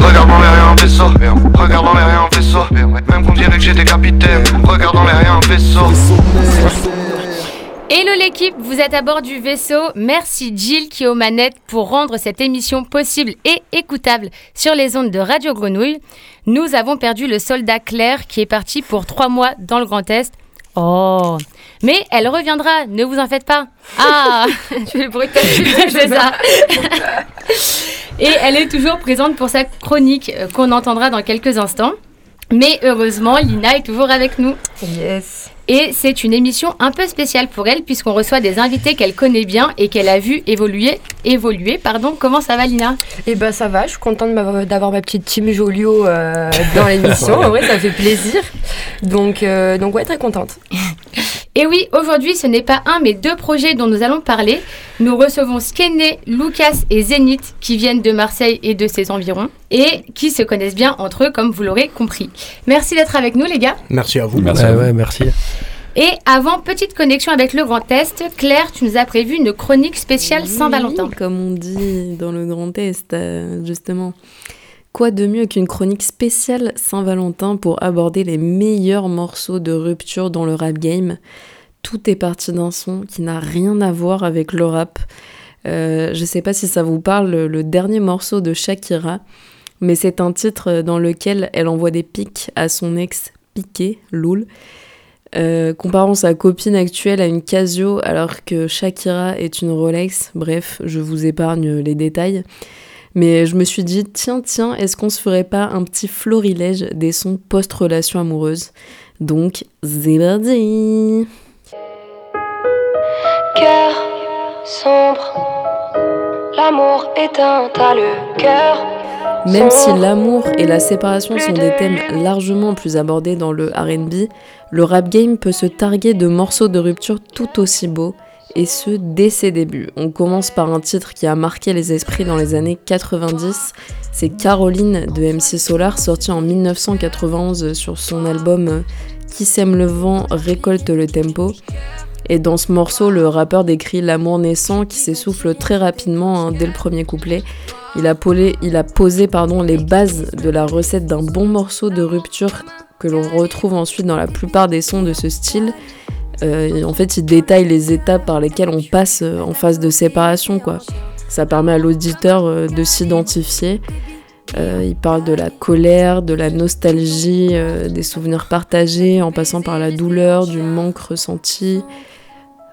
Regarde dans les rien un vaisseau. Regarde dans les rien un vaisseau. Même qu'on dirait que j'étais capitaine. Regarde dans les rien un vaisseau. Hello l'équipe, vous êtes à bord du vaisseau. Merci Jill qui est aux manettes pour rendre cette émission possible et écoutable sur les ondes de Radio Grenouille. Nous avons perdu le soldat Claire qui est parti pour trois mois dans le Grand Est. Oh Mais elle reviendra, ne vous en faites pas. Ah Je fais le bruit comme je ça. Et elle est toujours présente pour sa chronique euh, qu'on entendra dans quelques instants. Mais heureusement, Lina est toujours avec nous. Yes. Et c'est une émission un peu spéciale pour elle puisqu'on reçoit des invités qu'elle connaît bien et qu'elle a vu évoluer. évoluer pardon. Comment ça va Lina? Eh ben ça va, je suis contente d'avoir ma petite team Jolio euh, dans l'émission. en vrai, ça fait plaisir. Donc, euh, donc ouais, très contente. Et oui, aujourd'hui, ce n'est pas un mais deux projets dont nous allons parler. Nous recevons Skene, Lucas et Zénith qui viennent de Marseille et de ses environs et qui se connaissent bien entre eux, comme vous l'aurez compris. Merci d'être avec nous, les gars. Merci à vous. Merci. Ouais, merci. Et avant, petite connexion avec le Grand Est, Claire, tu nous as prévu une chronique spéciale Saint-Valentin. Comme on dit dans le Grand Est, euh, justement. Quoi de mieux qu'une chronique spéciale Saint-Valentin pour aborder les meilleurs morceaux de rupture dans le rap game? Tout est parti d'un son qui n'a rien à voir avec le rap. Euh, je sais pas si ça vous parle, le dernier morceau de Shakira, mais c'est un titre dans lequel elle envoie des pics à son ex Piqué, Loul. Euh, comparant sa copine actuelle à une Casio alors que Shakira est une Rolex, bref, je vous épargne les détails. Mais je me suis dit, tiens, tiens, est-ce qu'on se ferait pas un petit florilège des sons post-relation amoureuse? Donc, Zébardi Cœur sombre, l'amour éteint le cœur. Même si l'amour et la séparation sont des thèmes largement plus abordés dans le RB, le rap game peut se targuer de morceaux de rupture tout aussi beaux et ce dès ses débuts. On commence par un titre qui a marqué les esprits dans les années 90, c'est Caroline de MC Solar sorti en 1991 sur son album Qui sème le vent récolte le tempo. Et dans ce morceau, le rappeur décrit l'amour naissant qui s'essouffle très rapidement hein, dès le premier couplet. Il a, posé les bases de la recette d'un bon morceau de rupture que l'on retrouve ensuite dans la plupart des sons de ce style. Euh, en fait, il détaille les étapes par lesquelles on passe euh, en phase de séparation. Ça permet à l'auditeur euh, de s'identifier. il parle de la colère, de la nostalgie, des souvenirs partagés, en passant par la douleur, du manque ressenti.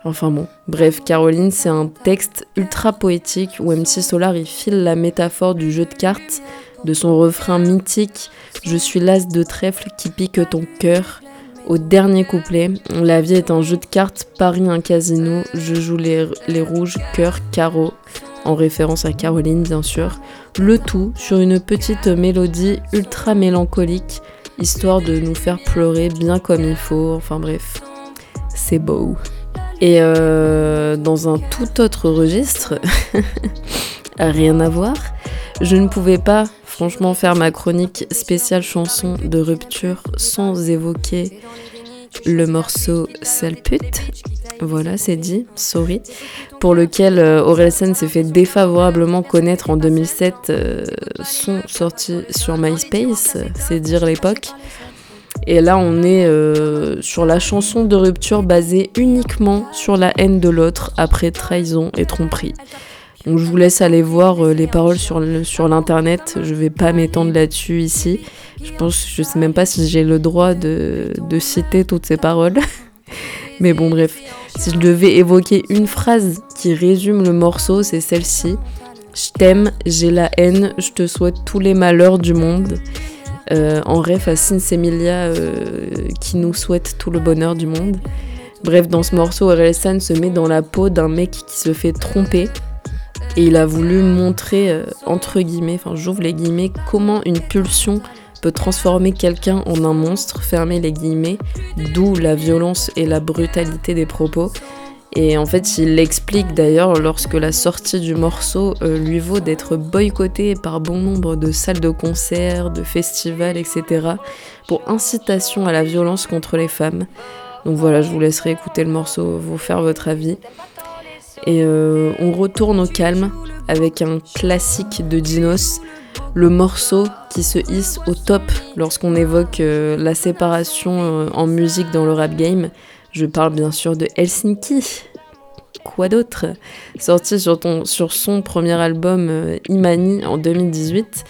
Enfin bon, bref, Caroline, c'est un texte ultra poétique où MC Solar il file la métaphore du jeu de cartes, de son refrain mythique Je suis l'as de trèfle qui pique ton cœur au dernier couplet, la vie est un jeu de cartes, Paris un casino, je joue les, rouges, cœur, carreau, en référence à Caroline bien sûr. Le tout sur une petite mélodie ultra mélancolique, histoire de nous faire pleurer bien comme il faut, enfin bref, c'est beau. Et euh, dans un tout autre registre, rien à voir, je ne pouvais pas franchement faire ma chronique spéciale chanson de rupture sans évoquer le morceau Sale pute. Voilà, c'est dit, sorry. Pour lequel euh, s'est fait défavorablement connaître en 2007, euh, sont sortis sur MySpace, c'est dire l'époque. Et là, on est euh, sur la chanson de rupture basée uniquement sur la haine de l'autre après trahison et tromperie. Donc je vous laisse aller voir euh, les paroles sur, sur l'internet. Je vais pas m'étendre là-dessus ici. Je pense, je sais même pas si j'ai le droit de, de citer toutes ces paroles. Mais bon, bref. Si je devais évoquer une phrase qui résume le morceau, c'est celle-ci. Je t'aime, j'ai la haine, je te souhaite tous les malheurs du monde. Euh, en ref à Sinsemilia euh, qui nous souhaite tout le bonheur du monde. Bref, dans ce morceau, Orelsan se met dans la peau d'un mec qui se fait tromper et il a voulu montrer, euh, entre guillemets, enfin j'ouvre les guillemets, comment une pulsion peut transformer quelqu'un en un monstre, fermer les guillemets, d'où la violence et la brutalité des propos. Et en fait, il l'explique d'ailleurs lorsque la sortie du morceau euh, lui vaut d'être boycotté par bon nombre de salles de concert, de festivals, etc. pour incitation à la violence contre les femmes. Donc voilà, je vous laisserai écouter le morceau, vous faire votre avis. Et euh, on retourne au calme avec un classique de Dinos, le morceau qui se hisse au top lorsqu'on évoque euh, la séparation en musique dans le rap game. Je parle bien sûr de Helsinki. Quoi d'autre? Sorti sur, son premier album euh, Imani en 2018.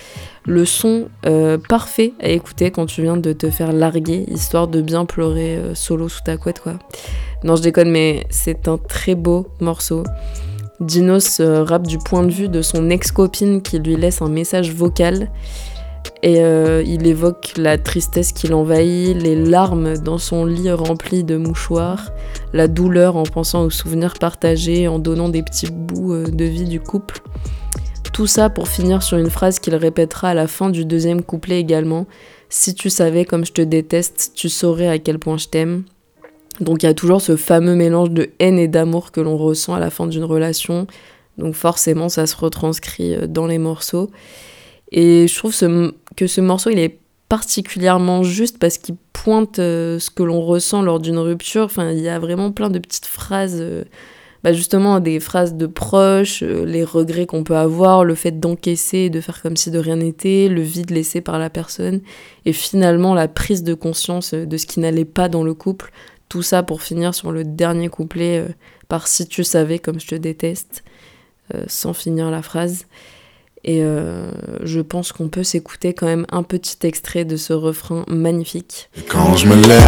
Le son euh, parfait à écouter quand tu viens de te faire larguer, histoire de bien pleurer euh, solo sous ta couette, quoi. Non, je déconne, mais c'est un très beau morceau. Dinos rappe du point de vue de son ex-copine qui lui laisse un message vocal. Et euh, il évoque la tristesse qui l'envahit, les larmes dans son lit rempli de mouchoirs, la douleur en pensant aux souvenirs partagés, en donnant des petits bouts euh, de vie du couple. Tout ça pour finir sur une phrase qu'il répétera à la fin du deuxième couplet également. Si tu savais comme je te déteste, tu saurais à quel point je t'aime. Donc il y a toujours ce fameux mélange de haine et d'amour que l'on ressent à la fin d'une relation. Donc forcément ça se retranscrit euh, dans les morceaux. Et je trouve ce- que ce morceau il est particulièrement juste parce qu'il pointe euh, ce que l'on ressent lors d'une rupture. Enfin il y a vraiment plein de petites phrases, euh, bah, justement des phrases de proches, euh, les regrets qu'on peut avoir, le fait d'encaisser et de faire comme si de rien n'était, le vide laissé par la personne et finalement la prise de conscience de ce qui n'allait pas dans le couple. Tout ça pour finir sur le dernier couplet par si tu savais comme je te déteste, sans finir la phrase. Et euh, je pense qu'on peut s'écouter quand même un petit extrait de ce refrain magnifique. Et quand je me lève,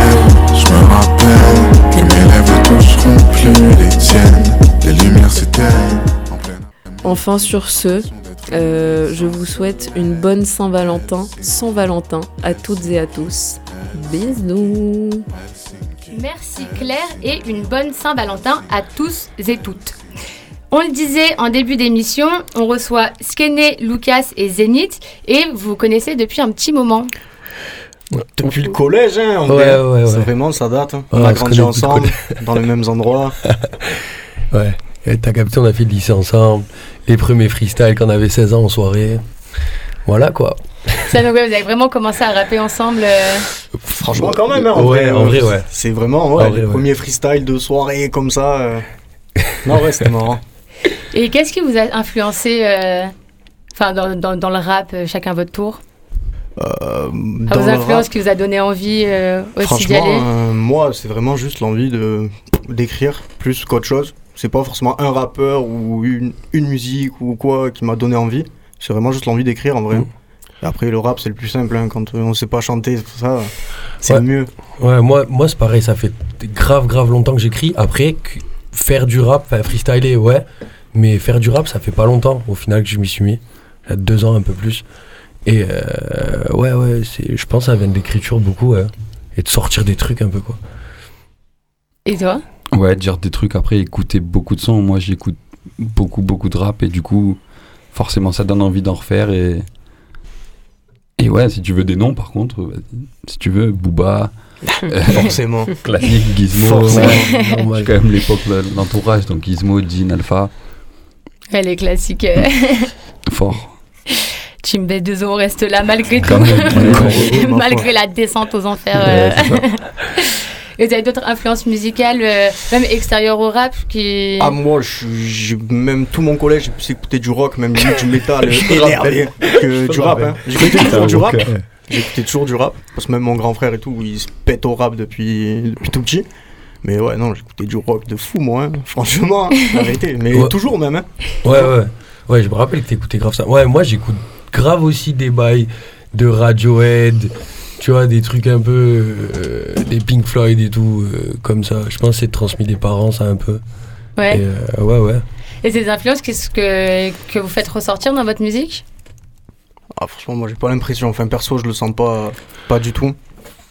je me rappelle que mes lèvres ne toucheront plus les tiennes. Les lumières s'éteignent en pleine Enfin sur ce, euh, je vous souhaite une bonne Saint-Valentin, sans Valentin, à toutes et à tous. Bisous Merci Claire et une bonne Saint-Valentin à tous et toutes. On le disait en début d'émission, on reçoit Skene, Lucas et Zénith et vous connaissez depuis un petit moment. Depuis le collège, hein, en Ouais, vrai. ouais, ouais. C'est vraiment, ça date. hein. Ouais, on a on grandi ensemble, dans les mêmes endroits. Ouais. Et t'as capté, on a fait le lycée ensemble. Les premiers freestyles quand on avait 16 ans en soirée. Voilà quoi. Ça, donc, ouais, vous avez vraiment commencé à rapper ensemble. euh, Franchement, quand même, hein, en Ouais, vrai. en euh, vrai, ouais. C'est vraiment, ouais, En vrai, les ouais. premiers freestyles de soirée comme ça. euh. Non, ouais, c'était marrant. Et qu'est-ce qui vous a influencé euh, enfin, dans, dans- dans le rap, euh, chacun votre tour? Euh, À dans vos influences rap, qui vous a donné envie euh, aussi d'y aller? euh, moi, c'est vraiment juste l'envie de d'écrire plus qu'autre chose. C'est pas forcément un rappeur ou une, une musique ou quoi qui m'a donné envie. C'est vraiment juste l'envie d'écrire en vrai. Et après, le rap, c'est le plus simple. hein, quand on sait pas chanter, tout ça, c'est Ouais. le mieux. Ouais, moi, moi c'est pareil, ça fait grave, grave longtemps que j'écris. Après, faire du rap, freestyler, ouais. Mais faire du rap, ça fait pas longtemps au final que je m'y suis mis. Il y a deux ans, un peu plus. Et euh, ouais, ouais, c'est- je pense que ça vient de l'écriture beaucoup, ouais. Et de sortir des trucs un peu, quoi. Et toi? Ouais, dire des trucs après, écouter beaucoup de sons. Moi, j'écoute beaucoup, beaucoup de rap et du coup, forcément, ça donne envie d'en refaire. Et, et ouais, si tu veux des noms, par contre, si tu veux, Booba, euh, Forcément. classique, Gizmo, Forcément. ouais. Quand même l'époque, de l'entourage, donc Gizmo, Jean, Alpha, Ouais, Les classiques. euh, fort. Team B2O on reste là malgré tout. Malgré la descente aux enfers. Ouais, euh. Et vous avez d'autres influences musicales, euh, même extérieures au rap, qui... Ah moi, je- même tout mon collège, j'ai pu écouter du rock, même du métal, énervé, que du rap. Hein. J'écoutais toujours du rap. J'écoutais toujours du rap, parce que même mon grand frère et tout, il se pète au rap depuis, depuis tout petit. Mais ouais, non, j'écoutais du rock de fou, moi, hein. franchement, hein, vérité. Mais Ouais. toujours même. Hein. Ouais, ouais. Ouais, je me rappelle que t'écoutais grave ça. Ouais, moi j'écoute grave aussi des bails de Radiohead, tu vois, des trucs un peu. euh, des Pink Floyd et tout, euh, comme ça. Je pense que c'est transmis des parents, ça un peu. Ouais. Et, euh, ouais, ouais. Et ces influences, qu'est-ce que, que vous faites ressortir dans votre musique? Ah, franchement, moi, j'ai pas l'impression. Enfin, perso, je le sens pas, pas du tout.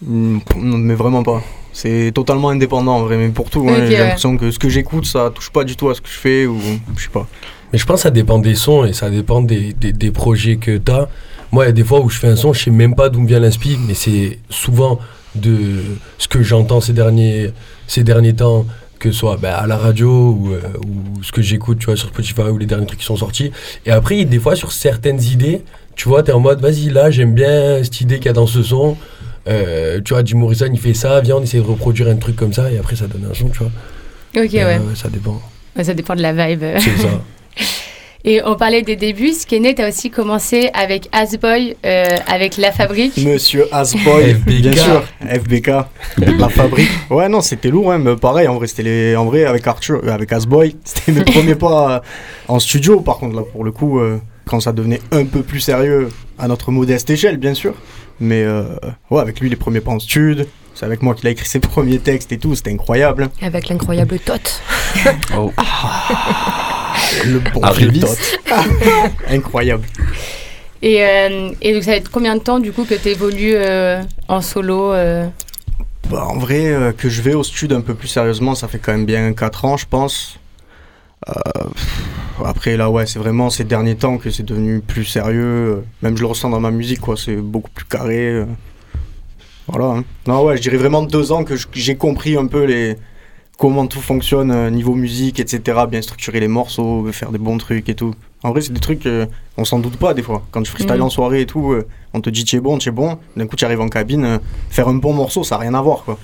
Mm, Mais vraiment pas. C'est totalement indépendant en vrai, mais pour tout, hein, j'ai ouais. l'impression que ce que j'écoute, ça touche pas du tout à ce que je fais ou je sais pas. Mais je pense que ça dépend des sons et ça dépend des, des, des projets que t'as. Moi, il y a des fois où je fais un son, je sais même pas d'où me vient l'inspi, mais c'est souvent de ce que j'entends ces derniers, ces derniers temps, que ce soit bah, à la radio ou, euh, ou ce que j'écoute, tu vois, sur Spotify ou les derniers trucs qui sont sortis. Et après, des fois, sur certaines idées, tu vois, t'es en mode, vas-y, là, j'aime bien cette idée qu'il y a dans ce son. Euh, tu vois, Jim Morrison, il fait ça, viens, on essaie de reproduire un truc comme ça, et après, ça donne un son, tu vois. Ok, Et, ouais. euh, ça dépend. Ouais, Ça dépend de la vibe. C'est ça. Et on parlait des débuts. Skené, tu as aussi commencé avec Asboy, euh, avec La Fabrique. Monsieur Asboy, FBK. bien sûr, FBK, la fabrique. Ouais, non, c'était lourd, hein, mais pareil, en vrai, c'était les... en vrai, avec Arthur, euh, avec Asboy, c'était mes premiers pas euh, en studio, par contre, là, pour le coup, euh, quand ça devenait un peu plus sérieux, à notre modeste échelle, bien sûr. Mais euh, ouais, avec lui, les premiers pas en stud, c'est avec moi qu'il a écrit ses premiers textes et tout, c'était incroyable. Avec l'incroyable Tot. Oh. Le bon Arriviste. Tot. incroyable. Et, euh, et donc, ça fait combien de temps, du coup, que tu évolues en solo euh? Bah, en vrai, euh, que je vais au stud un peu plus sérieusement, ça fait quand même bien 4 ans, je pense. Euh, après, là, ouais, c'est vraiment ces derniers temps que c'est devenu plus sérieux. euh, Même je le ressens dans ma musique, quoi. C'est beaucoup plus carré. euh. Voilà. hein. Non, ouais, je dirais vraiment deux ans que j'ai compris un peu les comment tout fonctionne euh, niveau musique, etc. Bien structurer les morceaux, faire des bons trucs et tout. En vrai, c'est des trucs, euh, on s'en doute pas des fois. Quand tu freestyles Mhm. en soirée et tout, euh, on te dit tu es bon, tu es bon. D'un coup, tu arrives en cabine, euh, faire un bon morceau, ça n'a rien à voir, quoi.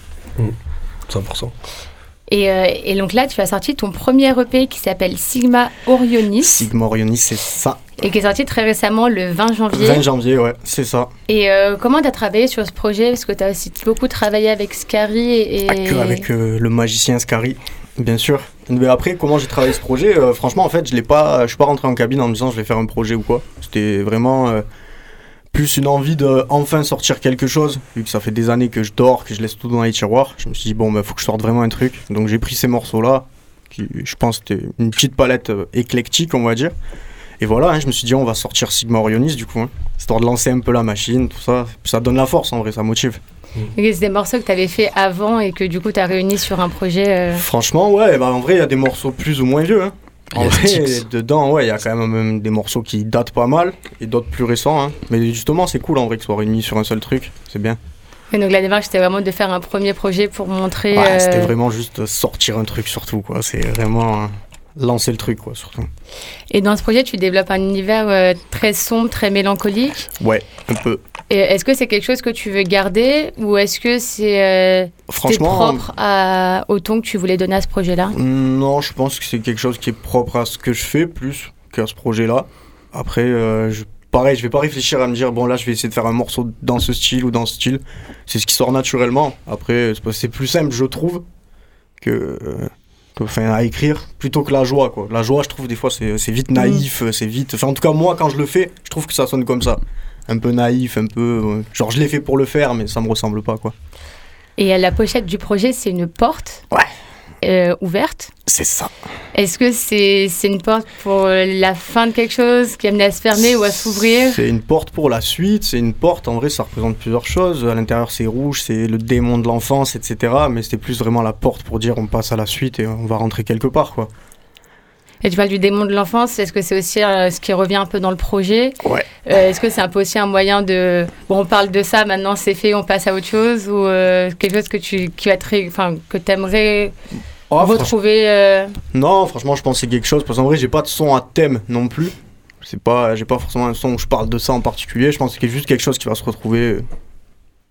100%. Et, euh, et donc là, tu as sorti ton premier EP qui s'appelle Sigma Orionis Sigma Orionis, c'est ça. et qui est sorti très récemment le 20 janvier. 20 janvier, ouais, c'est ça. Et euh, comment tu as travaillé sur ce projet? Parce que tu as aussi beaucoup travaillé avec Scary et. Avec, euh, avec, euh, le magicien Scary, bien sûr. Mais après, comment j'ai travaillé ce projet? Franchement, en fait, je je suis pas rentré en cabine en me disant je vais faire un projet ou quoi. C'était vraiment plus une envie de enfin sortir quelque chose. Vu que ça fait des années que je dors, que je laisse tout dans les tiroirs, je me suis dit bon, bah faut que je sorte vraiment un truc. Donc j'ai pris ces morceaux-là, qui, je pense, c'était une petite palette euh, éclectique, on va dire. Et voilà, hein, je me suis dit on va sortir Sigma Orionis du coup, hein, histoire de lancer un peu la machine, tout ça. Puis ça donne la force en vrai, ça motive. C'est des morceaux que tu avais fait avant et que du coup tu as réuni sur un projet. euh, Franchement, ouais, bah en vrai, il y a des morceaux plus ou moins vieux. Hein. En vrai, dedans, ouais, il y a quand même euh, des morceaux qui datent pas mal et d'autres plus récents. Hein. Mais justement, c'est cool en vrai qu'ils soient réunis sur un seul truc. C'est bien. Et donc la démarche c'était vraiment de faire un premier projet pour montrer. Ouais, euh, C'était vraiment juste sortir un truc surtout, quoi. C'est vraiment euh, lancer le truc, quoi, surtout. Et dans ce projet, tu développes un univers euh, très sombre, très mélancolique. Ouais, un peu. Est-ce que c'est quelque chose que tu veux garder ou est-ce que c'est euh, propre à, au ton que tu voulais donner à ce projet-là? Non, je pense que c'est quelque chose qui est propre à ce que je fais plus qu'à ce projet-là. Après, euh, je- pareil, je vais pas réfléchir à me dire, bon là, je vais essayer de faire un morceau dans ce style ou dans ce style. C'est ce qui sort naturellement. Après, c'est plus simple, je trouve, que, euh, que, enfin, à écrire, plutôt que la joie, quoi. La joie, je trouve, des fois, c'est vite naïf, c'est vite... Enfin, en tout cas, moi, quand je le fais, je trouve que ça sonne comme ça. Un peu naïf, un peu... euh, genre, je l'ai fait pour le faire, mais ça me ressemble pas, quoi. Et la pochette du projet, c'est une porte? Ouais. Euh, ouverte. C'est ça. Est-ce que c'est c'est une porte pour la fin de quelque chose qui est amenée à se fermer ou à s'ouvrir? C'est une porte pour la suite, c'est une porte, en vrai ça représente plusieurs choses. À l'intérieur c'est rouge, c'est le démon de l'enfance, etc. Mais c'était plus vraiment la porte pour dire on passe à la suite et on va rentrer quelque part quoi. Et tu parles du démon de l'enfance, est-ce que c'est aussi euh, ce qui revient un peu dans le projet? Ouais. Euh, Est-ce que c'est un peu aussi un moyen de... Bon, on parle de ça, maintenant c'est fait, on passe à autre chose Ou euh, quelque chose que tu. Enfin, que aimerais Oh, franch- retrouver euh, Non, franchement je pense que c'est quelque chose, parce qu'en vrai j'ai pas de son à thème non plus. C'est pas, j'ai pas forcément un son où je parle de ça en particulier, je pense que c'est juste quelque chose qui va se retrouver euh,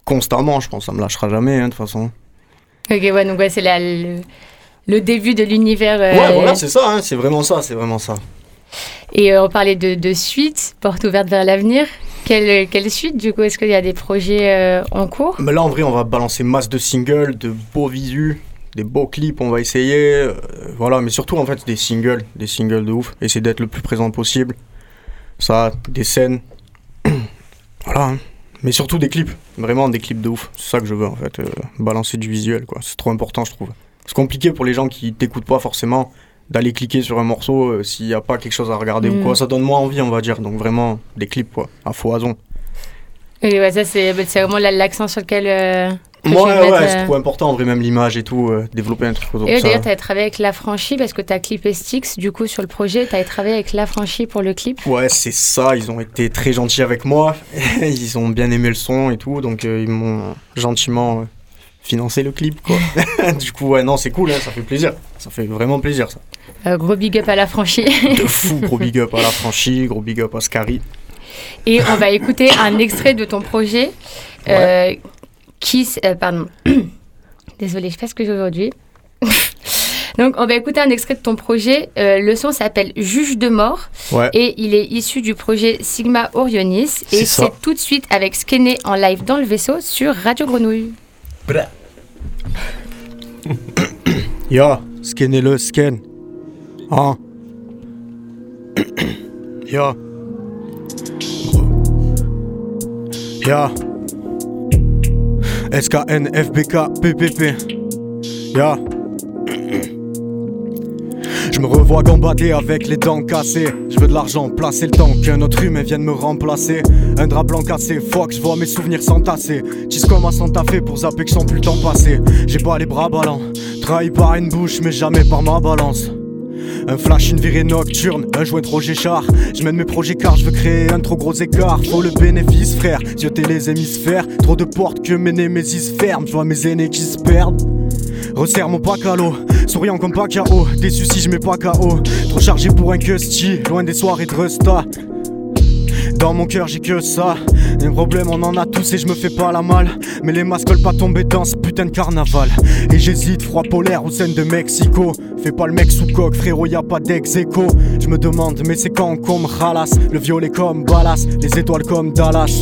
constamment, je pense, ça me lâchera jamais hein, de toute façon. Ok, ouais, donc ouais, c'est la- le, le début de l'univers. euh, Ouais, voilà, c'est ça, hein, c'est vraiment ça, c'est vraiment ça. Et euh, on parlait de, de suite, porte ouverte vers l'avenir. Quelle, quelle suite, du coup? Est-ce qu'il y a des projets en cours? Mais là, en vrai, on va balancer masse de singles, de beaux visus, des beaux clips, on va essayer. euh, voilà, mais surtout, en fait, des singles, des singles de ouf. Essayer d'être le plus présent possible. Ça, des scènes. voilà. hein. Mais surtout des clips. Vraiment des clips de ouf. C'est ça que je veux, en fait. euh, balancer du visuel, quoi. C'est trop important, je trouve. C'est compliqué pour les gens qui t'écoutent pas forcément d'aller cliquer sur un morceau euh, s'il n'y a pas quelque chose à regarder Mm. ou quoi. Ça donne moins envie, on va dire. Donc, vraiment, des clips, quoi. À foison. Et ouais, ça, c'est bah, vraiment l'accent sur lequel. euh, tu Ouais, euh, c'est trop important, en vrai, même l'image et tout, euh, développer un truc autour Et d'ailleurs, tu as travaillé avec La Franchie parce que tu as clippé Styx, du coup, sur le projet. Tu as travaillé avec La Franchie pour le clip. Ouais, c'est ça, ils ont été très gentils avec moi, ils ont bien aimé le son et tout, donc euh, ils m'ont gentiment financé le clip, quoi. du coup, ouais, non, c'est cool, hein, ça fait plaisir, ça fait vraiment plaisir, ça. Euh, gros big up à La Franchie. De fou, gros big up à la franchise, gros big up à Scary. Et on va écouter un extrait de ton projet euh, qui. s- euh, pardon. Désolée, je sais pas ce que j'ai aujourd'hui. Donc, on va écouter un extrait de ton projet. Euh, le son s'appelle Juge de mort Ouais. et il est issu du projet Sigma Orionis. Et C'est ça. c'est tout de suite avec Skené en live dans le vaisseau sur Radio Grenouille. Yo, scanner le scan. Hein? Yo. SKN, FBK, PPP. Je me revois gambader avec les dents cassées. Je veux de l'argent, placer le temps qu'un autre humain vienne me remplacer. Un drap blanc cassé, fuck, je vois mes souvenirs s'entasser. Tisse comme un Santa Fe pour zapper que je sens plus le temps passer. J'ai pas les bras ballants, trahi par une bouche, mais jamais par ma balance. Un flash, une virée nocturne, un joint trop Char Je mène mes projets car je veux créer un trop gros écart. Faut le bénéfice, frère. Zioter les hémisphères. Trop de portes que mes némésis ferment. Je vois mes aînés qui se perdent. Resserre mon pack à l'eau, souriant comme pas KO. Déçu si je mets pas KO. Trop chargé pour un custy, loin des soirées de Rusta. Dans mon cœur j'ai que ça Les problèmes on en a tous et je me fais pas la malle Mais les masques veulent pas tomber dans ce putain de carnaval. Et j'hésite, froid polaire ou scène de Mexico. Fais pas le mec sous coque frérot y a pas dex écho Je me demande mais c'est quand qu'on me Le violet comme Ballas, les étoiles comme Dallas.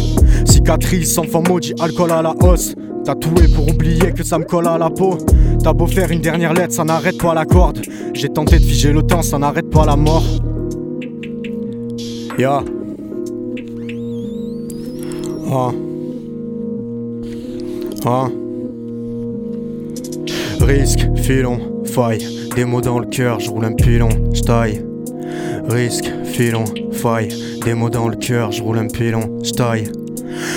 Cicatrice, enfant maudit, alcool à la hausse. Tatoué pour oublier que ça me colle à la peau. T'as beau faire une dernière lettre, ça n'arrête pas la corde. J'ai tenté de figer le temps, ça n'arrête pas la mort. Ya. Ah. Ah. Risque, filon, faille, des mots dans le cœur, je roule un pilon, je taille. Risque, filon, faille, des mots dans le cœur, je roule un pilon, je taille.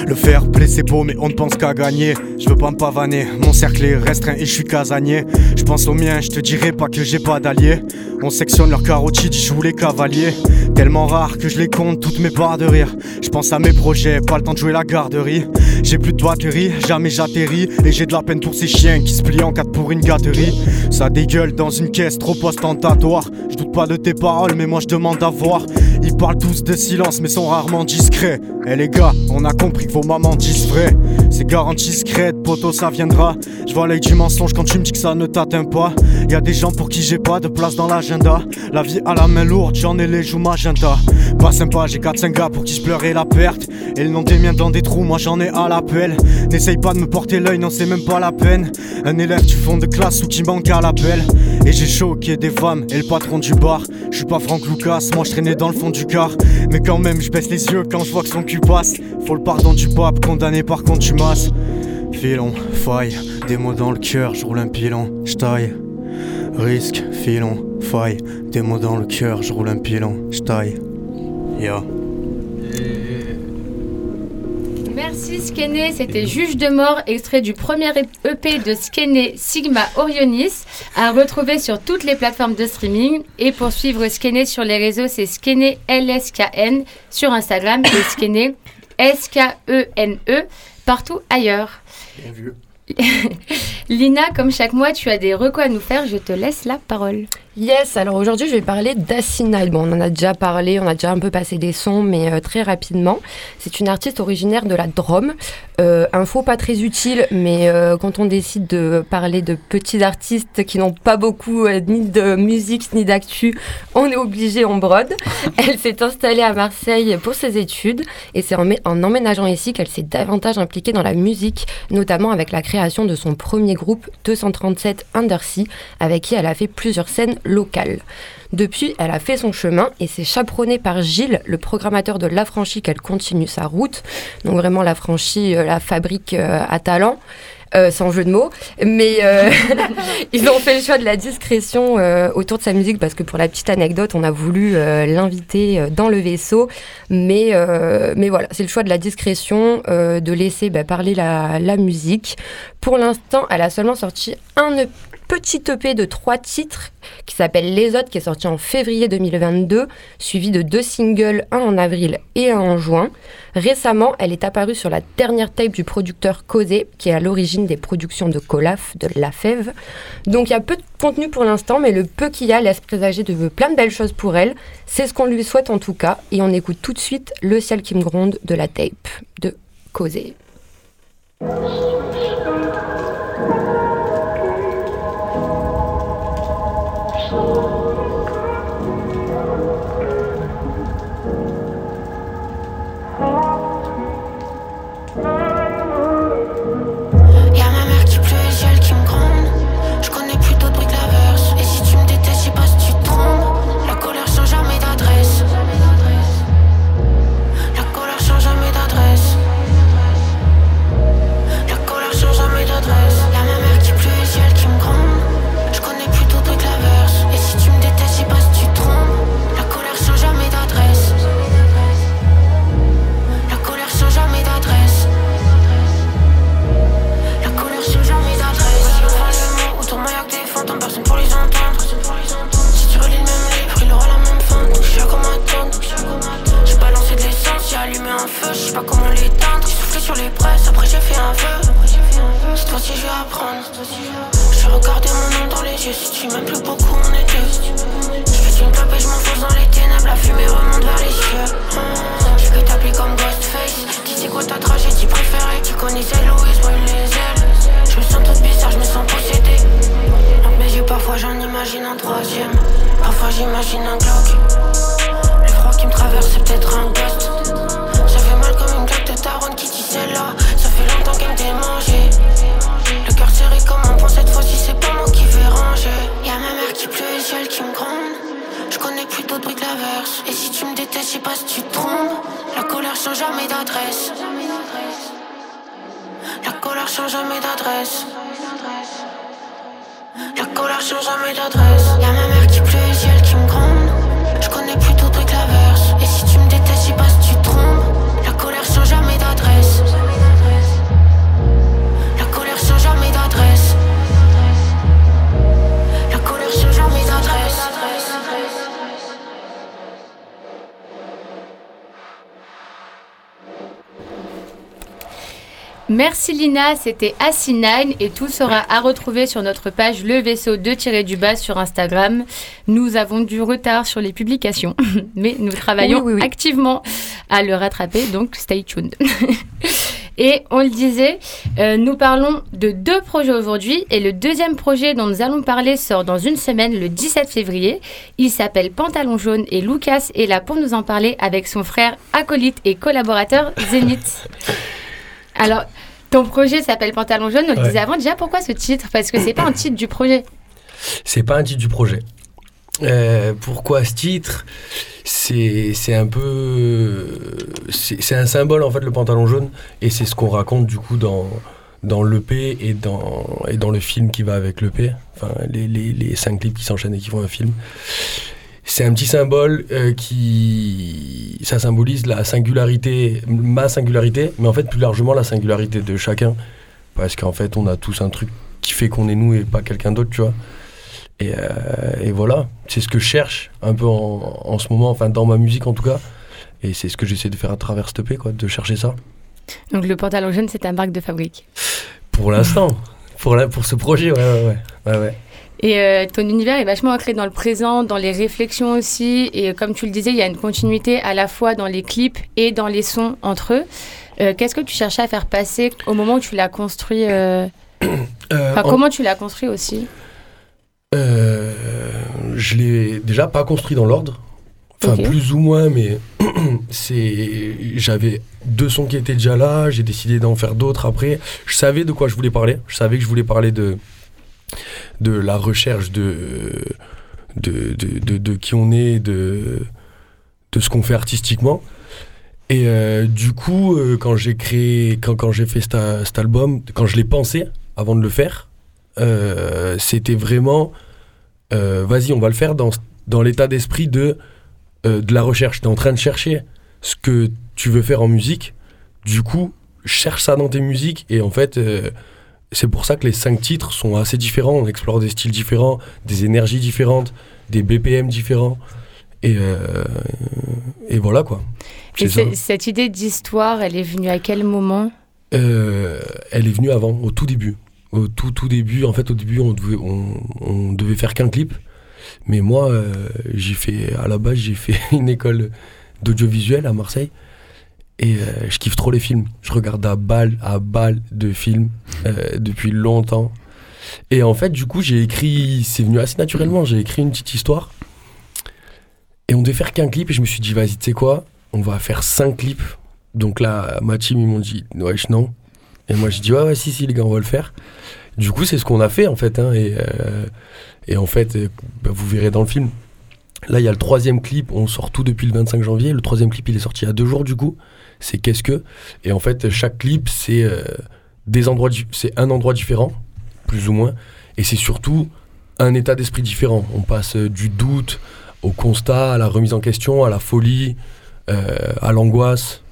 Le fair play c'est beau mais on ne pense qu'à gagner. Je veux pas me pavaner, mon cercle est restreint et je suis casanier Je pense au mien, je te dirai pas que j'ai pas d'alliés. On sectionne leurs carotides, je joue les cavaliers. Tellement rare que je les compte toutes mes barres de rire. Je pense à mes projets, pas le temps de jouer la garderie. J'ai plus de batterie, jamais j'atterris. Et j'ai de la peine pour ces chiens qui se plient en quatre pour une gâterie. Ça dégueule dans une caisse trop ostentatoire. Je doute pas de tes paroles mais moi je demande à voir. Ils parlent tous de silence mais sont rarement discrets. Eh les gars, on a compris que vos mamans disent vrai. C'est garanti secrète, poteau ça viendra. Je vois l'œil du mensonge quand tu me dis que ça ne pas. Y a des gens pour qui j'ai pas de place dans l'agenda. La vie à la main lourde, j'en ai les joues magenta. Pas sympa, j'ai 4-5 gars pour qui je pleurais la perte. Et le nom des miens dans des trous, moi j'en ai à l'appel N'essaye pas de me porter l'œil, non c'est même pas la peine. Un élève du fond de classe ou qui manque à l'appel. Et j'ai choqué des femmes et le patron du bar. Je suis pas Franck Lucas, moi je traînais dans le fond du car. Mais quand même je baisse les yeux quand je vois que son cul passe. Faut le pardon du pape, condamné par contumace Filon, faille, des mots dans le cœur, je roule un pilon, je taille. Risque, filon, faille, des mots dans le cœur, je roule un pilon, je taille. Ya. Merci Skené, c'était Juge de mort, extrait du premier EP de Skené Sigma Orionis, à retrouver sur toutes les plateformes de streaming. Et pour suivre Skené sur les réseaux, c'est Skené LSKN sur Instagram et Skené S-K-E-N-E E partout ailleurs. Bien Lina, comme chaque mois, tu as des recos à nous faire, je te laisse la parole. Yes, alors aujourd'hui je vais parler d'Asinal. Bon, on en a déjà parlé, on a déjà un peu passé des sons, mais euh, très rapidement. C'est une artiste originaire de la Drôme. Euh, info pas très utile, mais euh, quand on décide de parler de petits artistes qui n'ont pas beaucoup euh, ni de musique ni d'actu, on est obligé, on brode. Elle s'est installée à Marseille pour ses études et c'est en, en emménageant ici qu'elle s'est davantage impliquée dans la musique, notamment avec la création de son premier groupe 237 Undersea, avec qui elle a fait plusieurs scènes locales. Depuis, elle a fait son chemin et c'est chaperonnée par Gilles, le programmateur de L'Affranchi, qu'elle continue sa route. Donc vraiment, L'Affranchi, euh, la fabrique euh, à talent. Euh, sans jeu de mots, mais ils ont fait le choix de la discrétion autour de sa musique parce que pour la petite anecdote, on a voulu l'inviter dans le vaisseau, mais, mais voilà, c'est le choix de la discrétion, de laisser bah, parler la, la musique. Pour l'instant, elle a seulement sorti un EP petit EP de trois titres qui s'appelle Les Autres, qui est sorti en février 2022, suivi de deux singles, un en avril et un en juin. Récemment, elle est apparue sur la dernière tape du producteur Causé, qui est à l'origine des productions de Colaf, de La Fève. Donc il y a peu de contenu pour l'instant, mais le peu qu'il y a laisse présager de plein de belles choses pour elle. C'est ce qu'on lui souhaite en tout cas. Et on écoute tout de suite Le ciel qui me gronde de la tape de Causé. Feu, je sais pas comment l'éteindre. J'ai soufflé sur les presses, après j'ai fait un vœu. Cette fois-ci je vais apprendre. Je regardé mon nom dans les yeux, si tu m'aimes plus beaucoup, on est deux. Je fais une clope et je m'enfonce dans les ténèbres, la fumée remonte vers les cieux. Je peux t'appeler comme Ghostface. Dis c'est quoi ta tragédie préférée Tu connaissais Louise, brûle les ailes. Je sens toute d'adresse. La colère change jamais d'adresse. La colère change jamais d'adresse. Merci Lina, c'était Assinine et tout sera à retrouver sur notre page Le Vaisseau de tirer du bas sur Instagram. Nous avons du retard sur les publications, mais nous travaillons Oui, oui, oui. activement à le rattraper, donc stay tuned. Et on le disait, euh, nous parlons de deux projets aujourd'hui et le deuxième projet dont nous allons parler sort dans une semaine, le 17 février. Il s'appelle Pantalon jaune et Lucas est là pour nous en parler avec son frère acolyte et collaborateur Zénith. Alors, ton projet s'appelle Pantalon jaune, on le Ouais. disait avant déjà, pourquoi ce titre? Parce que c'est pas un titre du projet. C'est pas un titre du projet. Euh, pourquoi ce titre? C'est un peu. C'est c'est un symbole en fait, le pantalon jaune, et c'est ce qu'on raconte du coup dans, dans l'EP et dans, et dans le film qui va avec l'EP. Enfin, les, les, les cinq clips qui s'enchaînent et qui font un film. C'est un petit symbole euh, qui. Ça symbolise la singularité, ma singularité, mais en fait plus largement la singularité de chacun. Parce qu'en fait, on a tous un truc qui fait qu'on est nous et pas quelqu'un d'autre, tu vois. Et, euh, et voilà, c'est ce que je cherche un peu en, en ce moment, enfin dans ma musique en tout cas. Et c'est ce que j'essaie de faire à travers cette EP, quoi, de chercher ça. Donc le pantalon jaune, c'est un marque de fabrique? Pour l'instant, pour, la, pour ce projet, ouais, ouais, ouais. ouais, ouais. Et euh, ton univers est vachement ancré dans le présent, dans les réflexions aussi. Et euh, comme tu le disais, il y a une continuité à la fois dans les clips et dans les sons entre eux. Euh, Qu'est-ce que tu cherchais à faire passer au moment où tu l'as construit euh, Enfin, en- comment tu l'as construit aussi? Je l'ai déjà pas construit dans l'ordre. Enfin, plus ou moins, mais c'est. J'avais deux sons qui étaient déjà là, j'ai décidé d'en faire d'autres après. Je savais de quoi je voulais parler. Je savais que je voulais parler de, de la recherche de, de, de, de- qui on est, de, de ce qu'on fait artistiquement. Et euh, du coup, euh, quand j'ai créé, quand, quand j'ai fait cet, album, quand je l'ai pensé avant de le faire, euh, c'était vraiment vas-y, on va le faire dans, dans l'état d'esprit de, de la recherche. Tu es en train de chercher ce que tu veux faire en musique. Du coup, cherche ça dans tes musiques. Et en fait, c'est pour ça que les cinq titres sont assez différents. On explore des styles différents, des énergies différentes, des BPM différents. Et, euh, et voilà quoi. Et cette idée d'histoire, elle est venue à quel moment? Euh, elle est venue avant, au tout début. Au tout tout début, en fait, au début, on devait, on, on devait faire qu'un clip. Mais moi, euh, j'ai fait, à la base, j'ai fait une école d'audiovisuel à Marseille. Et euh, je kiffe trop les films. Je regarde à balle, à balle de films euh, depuis longtemps. Et en fait, du coup, j'ai écrit, c'est venu assez naturellement, j'ai écrit une petite histoire. Et on devait faire qu'un clip et je me suis dit, vas-y, tu sais quoi, on va faire cinq clips. Donc là, ma team, ils m'ont dit, wesh, non. Et moi, j'ai dit, ouais, ouais, si, si, les gars, on va le faire. Du coup, c'est ce qu'on a fait, en fait. hein, et, euh, et en fait, bah, vous verrez dans le film. Là, il y a le troisième clip, on sort tout depuis le 25 janvier. Le troisième clip, il est sorti il y a deux jours, du coup. C'est Qu'est-ce que Et en fait, chaque clip, c'est euh, des endroits, c'est un endroit différent, plus ou moins. Et c'est surtout un état d'esprit différent. On passe euh, du doute au constat, à la remise en question, à la folie, euh, à l'angoisse.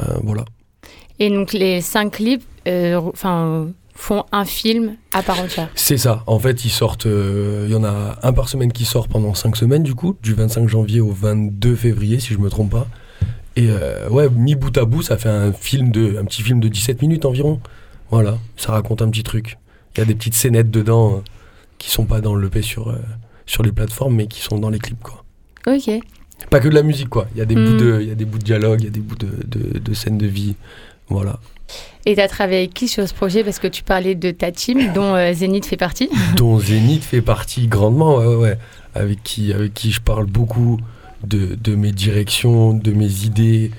Euh, voilà. Et donc les cinq clips enfin, font un film à part entière. C'est ça. En fait, ils sortent. euh, Il y en a un par semaine qui sort pendant 5 semaines, du coup, du 25 janvier au 22 février, si je me trompe pas. Et euh, ouais, mis bout à bout, ça fait un film de, un petit film de 17 minutes environ. Voilà, ça raconte un petit truc. Il y a des petites scénettes dedans euh, qui sont pas dans l'EP sur, euh, sur les plateformes, mais qui sont dans les clips, quoi. Ok. Pas que de la musique, quoi. Il y a des, Mm. bouts, de, il y a des bouts de dialogue, il y a des bouts de, de, de scènes de vie. Voilà. Et tu as travaillé avec qui sur ce projet? Parce que tu parlais de ta team, dont euh, Zénith fait partie. dont Zénith fait partie grandement, ouais, ouais, ouais. Avec, qui, avec qui je parle beaucoup de, de mes directions, de mes idées.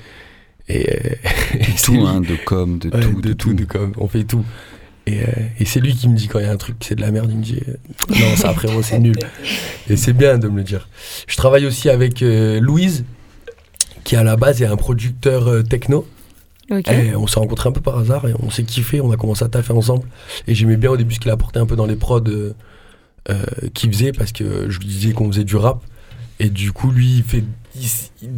Et, euh, et Tout, lui- hein, de com, de Ouais, tout, de, de tout, tout. de com, on fait tout. Et, euh, et c'est lui qui me dit quand il y a un truc, c'est de la merde, il me dit euh, non, ça frérot, c'est nul. Et c'est bien de me le dire. Je travaille aussi avec euh, Louise, qui à la base est un producteur euh, techno. Et on s'est rencontrés un peu par hasard et on s'est kiffé, on a commencé à taffer ensemble. Et j'aimais bien au début ce qu'il apportait un peu dans les prods qu'il faisait parce que je lui disais qu'on faisait du rap. Et du coup, lui, il fait, il, il-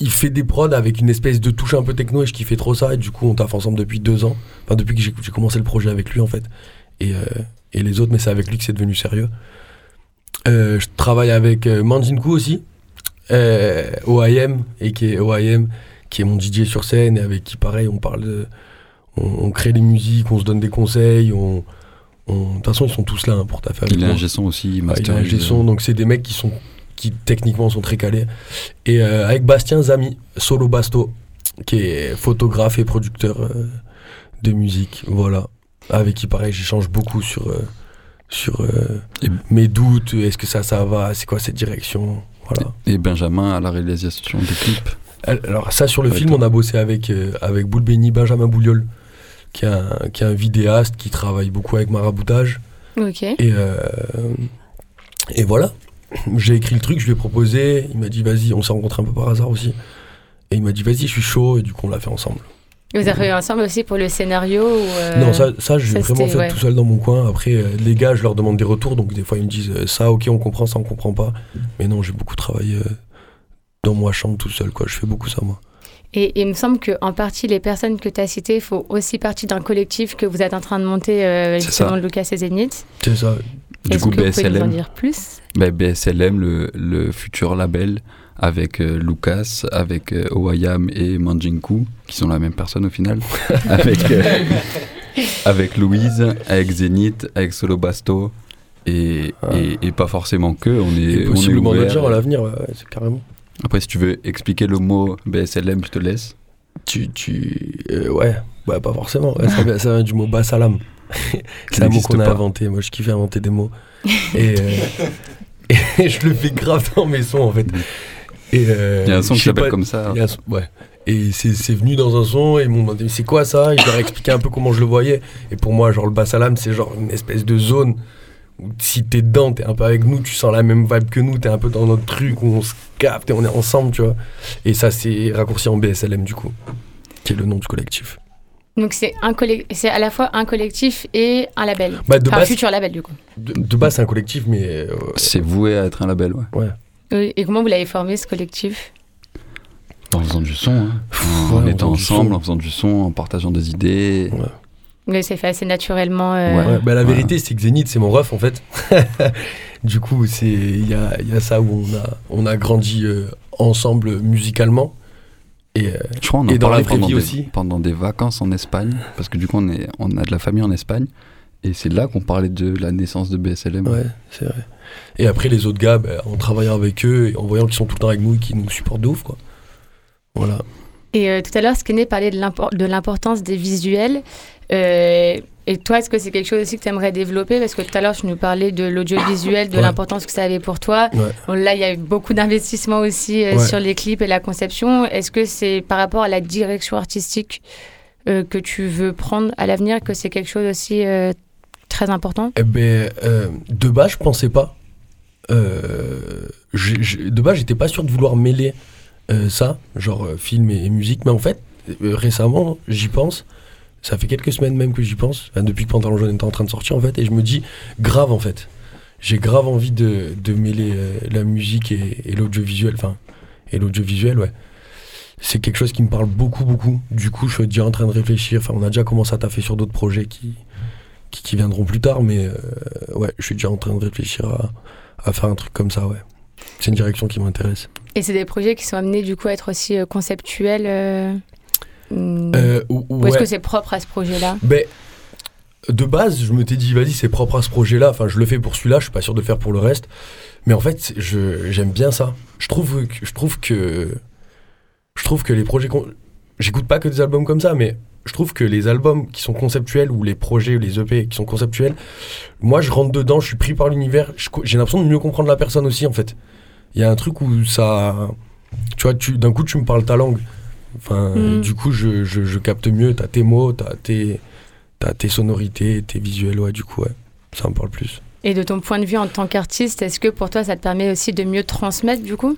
il fait des prods avec une espèce de touche un peu techno et je kiffais trop ça. Et du coup, on taffe ensemble depuis deux ans. Enfin, depuis que j'ai commencé le projet avec lui en fait. Et, euh, et les autres, mais c'est avec lui que c'est devenu sérieux. Euh, je travaille avec euh, Mandinku aussi, OIM, et qui est OIM, qui est mon DJ sur scène, et avec qui, pareil, on parle de. On, on crée des musiques, on se donne des conseils, on. De toute façon, ils sont tous là hein, pour ta famille. Il est un son aussi, Ouais, il est master. un son, donc c'est des mecs qui sont qui techniquement sont très calés. Et euh, avec Bastien Zami, solo basto, qui est photographe et producteur euh, de musique, voilà. Avec qui pareil, j'échange beaucoup sur euh, sur euh, mes doutes. Est-ce que ça, ça va C'est quoi cette direction Voilà. Et Benjamin à la réalisation des clips. Alors ça sur le Avec film, toi. on a bossé avec euh, avec Boule Béni, Benjamin Bouliol, qui est un qui est un vidéaste qui travaille beaucoup avec maraboutage. Ok. Et, euh, et voilà. J'ai écrit le truc, je lui ai proposé. Il m'a dit, vas-y, on s'est rencontrés un peu par hasard aussi. Et il m'a dit, vas-y, je suis chaud. Et du coup, on l'a fait ensemble. Vous avez travaillé ensemble aussi pour le scénario ou, euh, non, ça, ça ça, vraiment fait ouais. tout seul dans mon coin. Après, euh, les gars, je leur demande des retours. Donc, des fois, ils me disent, euh, ça, ok, on comprend, ça, on comprend pas. Mais non, j'ai beaucoup travaillé dans ma chambre tout seul. Quoi. Je fais beaucoup ça, moi. Et il me semble qu'en partie, les personnes que tu as citées font aussi partie d'un collectif que vous êtes en train de monter, euh, ça. Lucas et Zénith. C'est ça. Du Est-ce coup, que vous pouvez en BSLM. dire plus? Bah, BSLM, le, le futur label, avec euh, Lucas, avec euh, et Manjinku, qui sont la même personne au final, avec, euh, avec Louise, avec Zénith, avec Solo Basto, et, et, et pas forcément que. On est, Et on est possiblement ouvert. à l'avenir, ouais, carrément. Après, si tu veux expliquer le mot BSLM, je te laisse. Tu. tu euh, ouais, ouais, pas forcément. Ouais, ça, vient, ça vient du mot basalam. c'est un mot qu'on a inventé. Moi, je kiffe inventer des mots. Et, et je le fais grave dans mes sons, en fait. Et, euh, Il y a un son qui s'appelle comme ça. son- ouais. Et c'est c'est venu dans un son, et ils m'ont demandé c'est quoi ça? Et je leur ai expliqué un peu comment je le voyais. Et pour moi, genre, le basalam, c'est genre une espèce de zone où si t'es dedans, t'es un peu avec nous, tu sens la même vibe que nous, t'es un peu dans notre truc où on se capte et on est ensemble, tu vois. Et ça, c'est raccourci en BSLM, du coup, qui est le nom du collectif. Donc c'est un c'est à la fois un collectif et un label. Bah, de Enfin, un futur label du coup. De, de base, c'est un collectif, mais. euh, C'est voué à être un label, ouais. ouais. Oui, Et comment vous l'avez formé ce collectif? En faisant du son, hein. Ouais, en en étant ensemble, en faisant du son, en partageant des idées. Mais c'est fait assez naturellement. euh, Ouais. Ouais, bah, la vérité, c'est que Zénith, c'est mon ref, en fait. du coup, c'est il y a, il y a ça où on a, on a grandi euh, ensemble musicalement. Et, euh, Je crois qu'on en Et dans la vraie pendant, vie des, aussi. pendant des vacances en Espagne, parce que du coup on, est, on a de la famille en Espagne, et c'est là qu'on parlait de la naissance de BSLM. ouais, c'est vrai. Et après, les autres gars, bah, en travaillant avec eux et en voyant qu'ils sont tout le temps avec nous et qu'ils nous supportent de ouf, quoi. Voilà. Et euh, tout à l'heure, Skené parlait de l'importance des visuels. Euh, et toi, est-ce que c'est quelque chose aussi que tu aimerais développer? Parce que tout à l'heure, tu nous parlais de l'audiovisuel, de Ouais. l'importance que ça avait pour toi. Ouais. Bon, là, il y a eu beaucoup d'investissements aussi euh, Ouais. sur les clips et la conception. Est-ce que c'est par rapport à la direction artistique euh, que tu veux prendre à l'avenir que c'est quelque chose aussi euh, très important? Eh ben, de base, je pensais pas. De base, j'étais pas sûr de vouloir mêler ça, genre film et, et musique. Mais en fait, récemment, j'y pense. Ça fait quelques semaines même que j'y pense. Depuis que Pantalon Jaune était en train de sortir, en fait. Et je me dis, grave, en fait. J'ai grave envie de, de mêler euh, la musique et, l'audiovisuel. Enfin, et l'audiovisuel, ouais. C'est quelque chose qui me parle beaucoup, beaucoup. Du coup, je suis déjà en train de réfléchir. Enfin, on a déjà commencé à taffer sur d'autres projets qui, qui, viendront plus tard, mais euh, ouais, je suis déjà en train de réfléchir à, à faire un truc comme ça, ouais. C'est une direction qui m'intéresse. Et c'est des projets qui sont amenés du coup à être aussi euh, conceptuels Euh, ou- Ou est-ce que c'est propre à ce projet-là Ben, de base, je m'étais dit, vas-y, c'est propre à ce projet-là. Enfin, je le fais pour celui-là, je suis pas sûr de le faire pour le reste. Mais en fait, je, j'aime bien ça. Je trouve que, je trouve que, je trouve que les projets, j'écoute pas que des albums comme ça, mais je trouve que les albums qui sont conceptuels ou les projets les EP qui sont conceptuels, moi, je rentre dedans, je suis pris par l'univers. J'ai l'impression de mieux comprendre la personne aussi, en fait. Il y a un truc où ça, tu vois, tu, d'un coup, tu me parles ta langue. Enfin, Mm. du coup, je, je, je capte mieux. T'as tes mots, t'as tes, t'as tes sonorités, tes visuels. Ouais, du coup, ouais, ça me parle plus. Et de ton point de vue en tant qu'artiste, est-ce que pour toi ça te permet aussi de mieux transmettre du coup?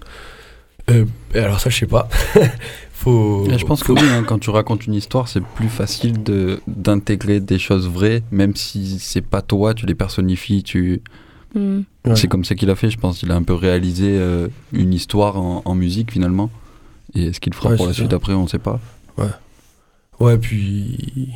Euh, alors ça, je sais pas. Faut. Et je pense que oui, hein, quand tu racontes une histoire, c'est plus facile de d'intégrer des choses vraies, même si c'est pas toi, tu les personnifies, tu. Ouais. C'est comme ça qu'il a fait, je pense. Il a un peu réalisé euh, une histoire en, en musique finalement. Et ce qu'il fera Ouais, pour la suite après, on sait pas. Ouais, puis.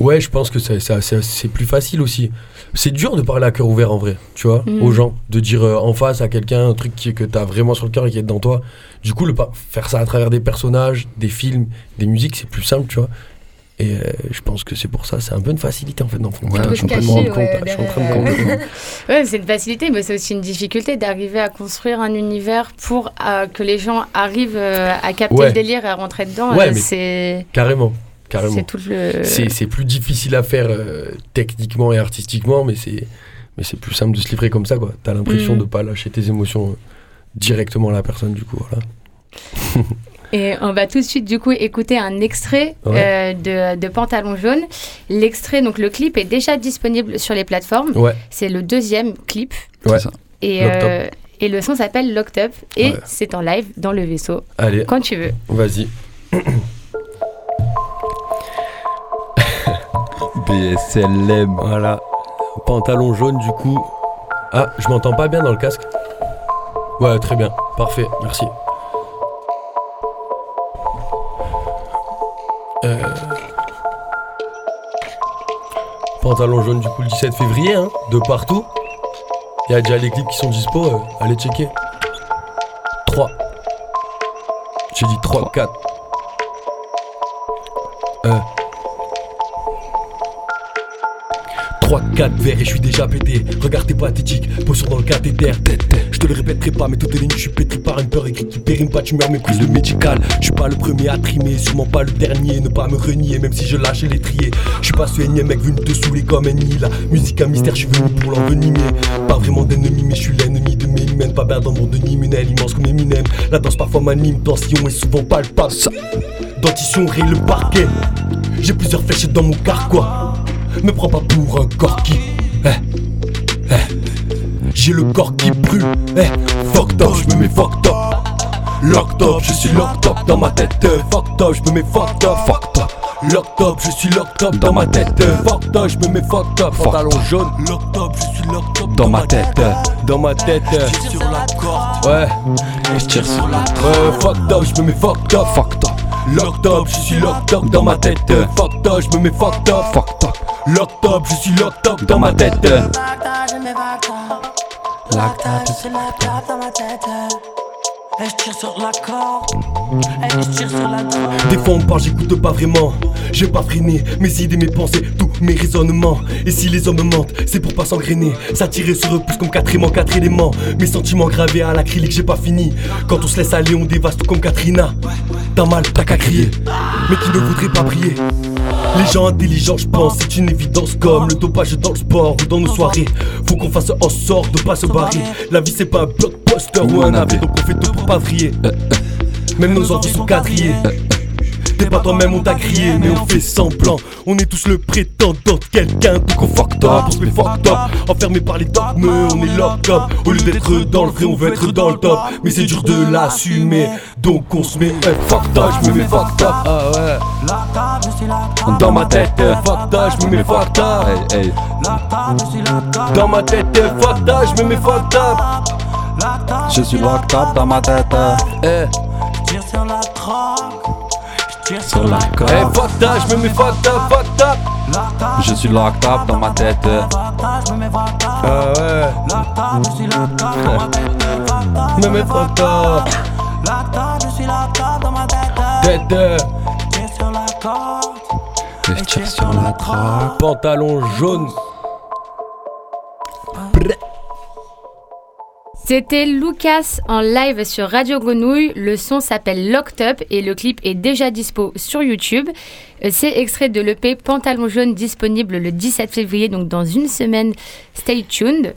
Ouais, je pense que c'est, c'est, c'est- c'est plus facile aussi. C'est dur de parler à cœur ouvert en vrai, tu vois, Mhm. aux gens. De dire euh, en face à quelqu'un un truc qui, que t'as vraiment sur le cœur et qui est dans toi. Du coup, le, faire ça à travers des personnages, des films, des musiques, c'est plus simple, tu vois. Et euh, je pense que c'est pour ça, c'est un peu une facilité en fait dans le fond. Ouais, je suis se en train de me cacher, rendre compte, ouais, là, je suis en train de me rendre compte. Ouais, c'est une facilité, mais c'est aussi une difficulté d'arriver à construire un univers pour euh, que les gens arrivent euh, à capter le délire et à rentrer dedans. C'est Carrément, carrément. c'est le. Plus difficile à faire techniquement et artistiquement, mais c'est, mais c'est plus simple de se livrer comme ça, quoi. T'as l'impression Mhm. de pas lâcher tes émotions directement à la personne, du coup, voilà. Et on va tout de suite du coup écouter un extrait euh, de, de Pantalon jaune. L'extrait, donc le clip est déjà disponible sur les plateformes. Ouais, C'est le deuxième clip ouais. Et, Locked euh, et le son s'appelle Locked Up et Ouais. c'est en live dans le vaisseau Allez, quand tu veux. vas-y. BSLM. Voilà. Pantalon jaune, du coup. Ah, je m'entends pas bien dans le casque Ouais, très bien. Parfait, merci. Euh... Pantalon jaune, du coup, le 17 février, hein, de partout. Il y a déjà les clips qui sont dispo, euh, allez checker. 3. J'ai dit 3, 4. Euh. 3, 4 verres et je suis déjà pété. Regarde t'es pathétique, posture dans le cathéter. Je te le répéterai pas, mais toutes les lignes, je suis pétri par une peur écrite qui périme pas. Tu meurs méprise le médical. Je suis pas le premier à trimer, sûrement pas le dernier. Ne pas me renier, même si je lâche l'étrier. Je suis pas ce énième mec venu te saouler comme ennemi. La musique, un mystère, je suis venu pour l'envenimer. Pas vraiment d'ennemi, mais je suis l'ennemi de mes mènes. Pas bien dans mon Denis Munel, immense comme Eminem. La danse parfois m'anime, tension est souvent palpable. Dentition raye le parquet. J'ai plusieurs flèches dans mon carquois. Me prends pas pour un corki. Eh, eh. J'ai le corps qui brûle. Eh, fucked up, je me mets fucked up. Locked up, je suis locked up dans ma tête. Euh, Fucked up, je me mets fucked up. Fucked up. Locked up, je suis locked up dans ma tête. Euh, Fucked up, je me mets fucked up. Pantalon jaune. Locked up, je suis locked up Dans ma tête. Dans ma tête. euh, Sur la corde, Ouais. Je tire sur la Ouais, fucked up, je me mets fucked up. Fucked up. Locked up, je suis locked up dans ma tête. Euh, Fucked up, je me mets fucked up. Fucked up. Locked up, je suis locked up dans ma tête. Lacta, je suis lacta dans ma tête. Et je tire sur la corde. Et je tire sur la. Des fois on parle, j'écoute pas vraiment. J'ai pas freiné mes idées, mes pensées, tous mes raisonnements. Et si les hommes me mentent, c'est pour pas s'engrainer. S'attirer sur eux plus comme quatre aimants, quatre éléments. Mes sentiments gravés à l'acrylique, j'ai pas fini. Quand on se laisse aller, on dévaste tout comme Katrina. T'as mal, t'as qu'à crier. Mais qui ne voudrait pas prier? Les gens intelligents, je pense, c'est une évidence comme le dopage dans le sport ou dans nos soirées. Faut qu'on fasse en sorte de pas se barrer. La vie c'est pas un blockbuster ou un AV, donc on fait tout pour pas vriller. Même nos envies sont quadrillées. T'es pas toi-même, on t'a crié, mais on fait semblant. On est tous le prétendant de quelqu'un, donc on fucked up, on se met fucked up. Enfermé par les dogmes, on est locked up. Au lieu d'être dans le vrai, on veut être dans le top. Mais c'est dur de l'assumer, donc on se met eh, fucked up, je me mets fucked up. Ah ouais. Dans ma tête, eh, fucked up, je me mets fucked up. Hey, hey. Dans ma tête, eh, fucked up, je me mets up. Lacta, Je suis locked up dans ma tête. Eh, je tire sur la. Je tire sur la corde. fucked up, je me mets fucked up, fucked up. Je suis locked up dans ma tête. je up. Ah ouais, je suis lacta dans ma tête. je me mets fucked up. la table dans ma tête. Tête Tire sur la corde. Je tire sur la trappe. pantalon jaune. C'était Lucas en live sur Radio Grenouille. Le son s'appelle Locked Up et le clip est déjà dispo sur YouTube. Euh, C'est extrait de l'EP Pantalon jaune disponible le 17 février, donc dans une semaine. Stay tuned.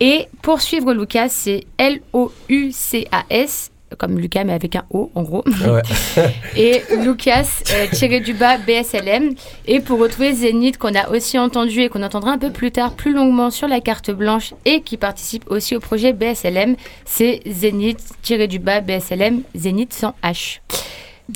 Et pour suivre Lucas, c'est L-O-U-C-A-S, comme Lucas mais avec un O en gros. Ouais. et Lucas euh, tiré du bas BSLM. Et pour retrouver Zénith qu'on a aussi entendu et qu'on entendra un peu plus tard, plus longuement sur la carte blanche et qui participe aussi au projet BSLM, c'est Zénith tiré du bas BSLM, Zénith sans H.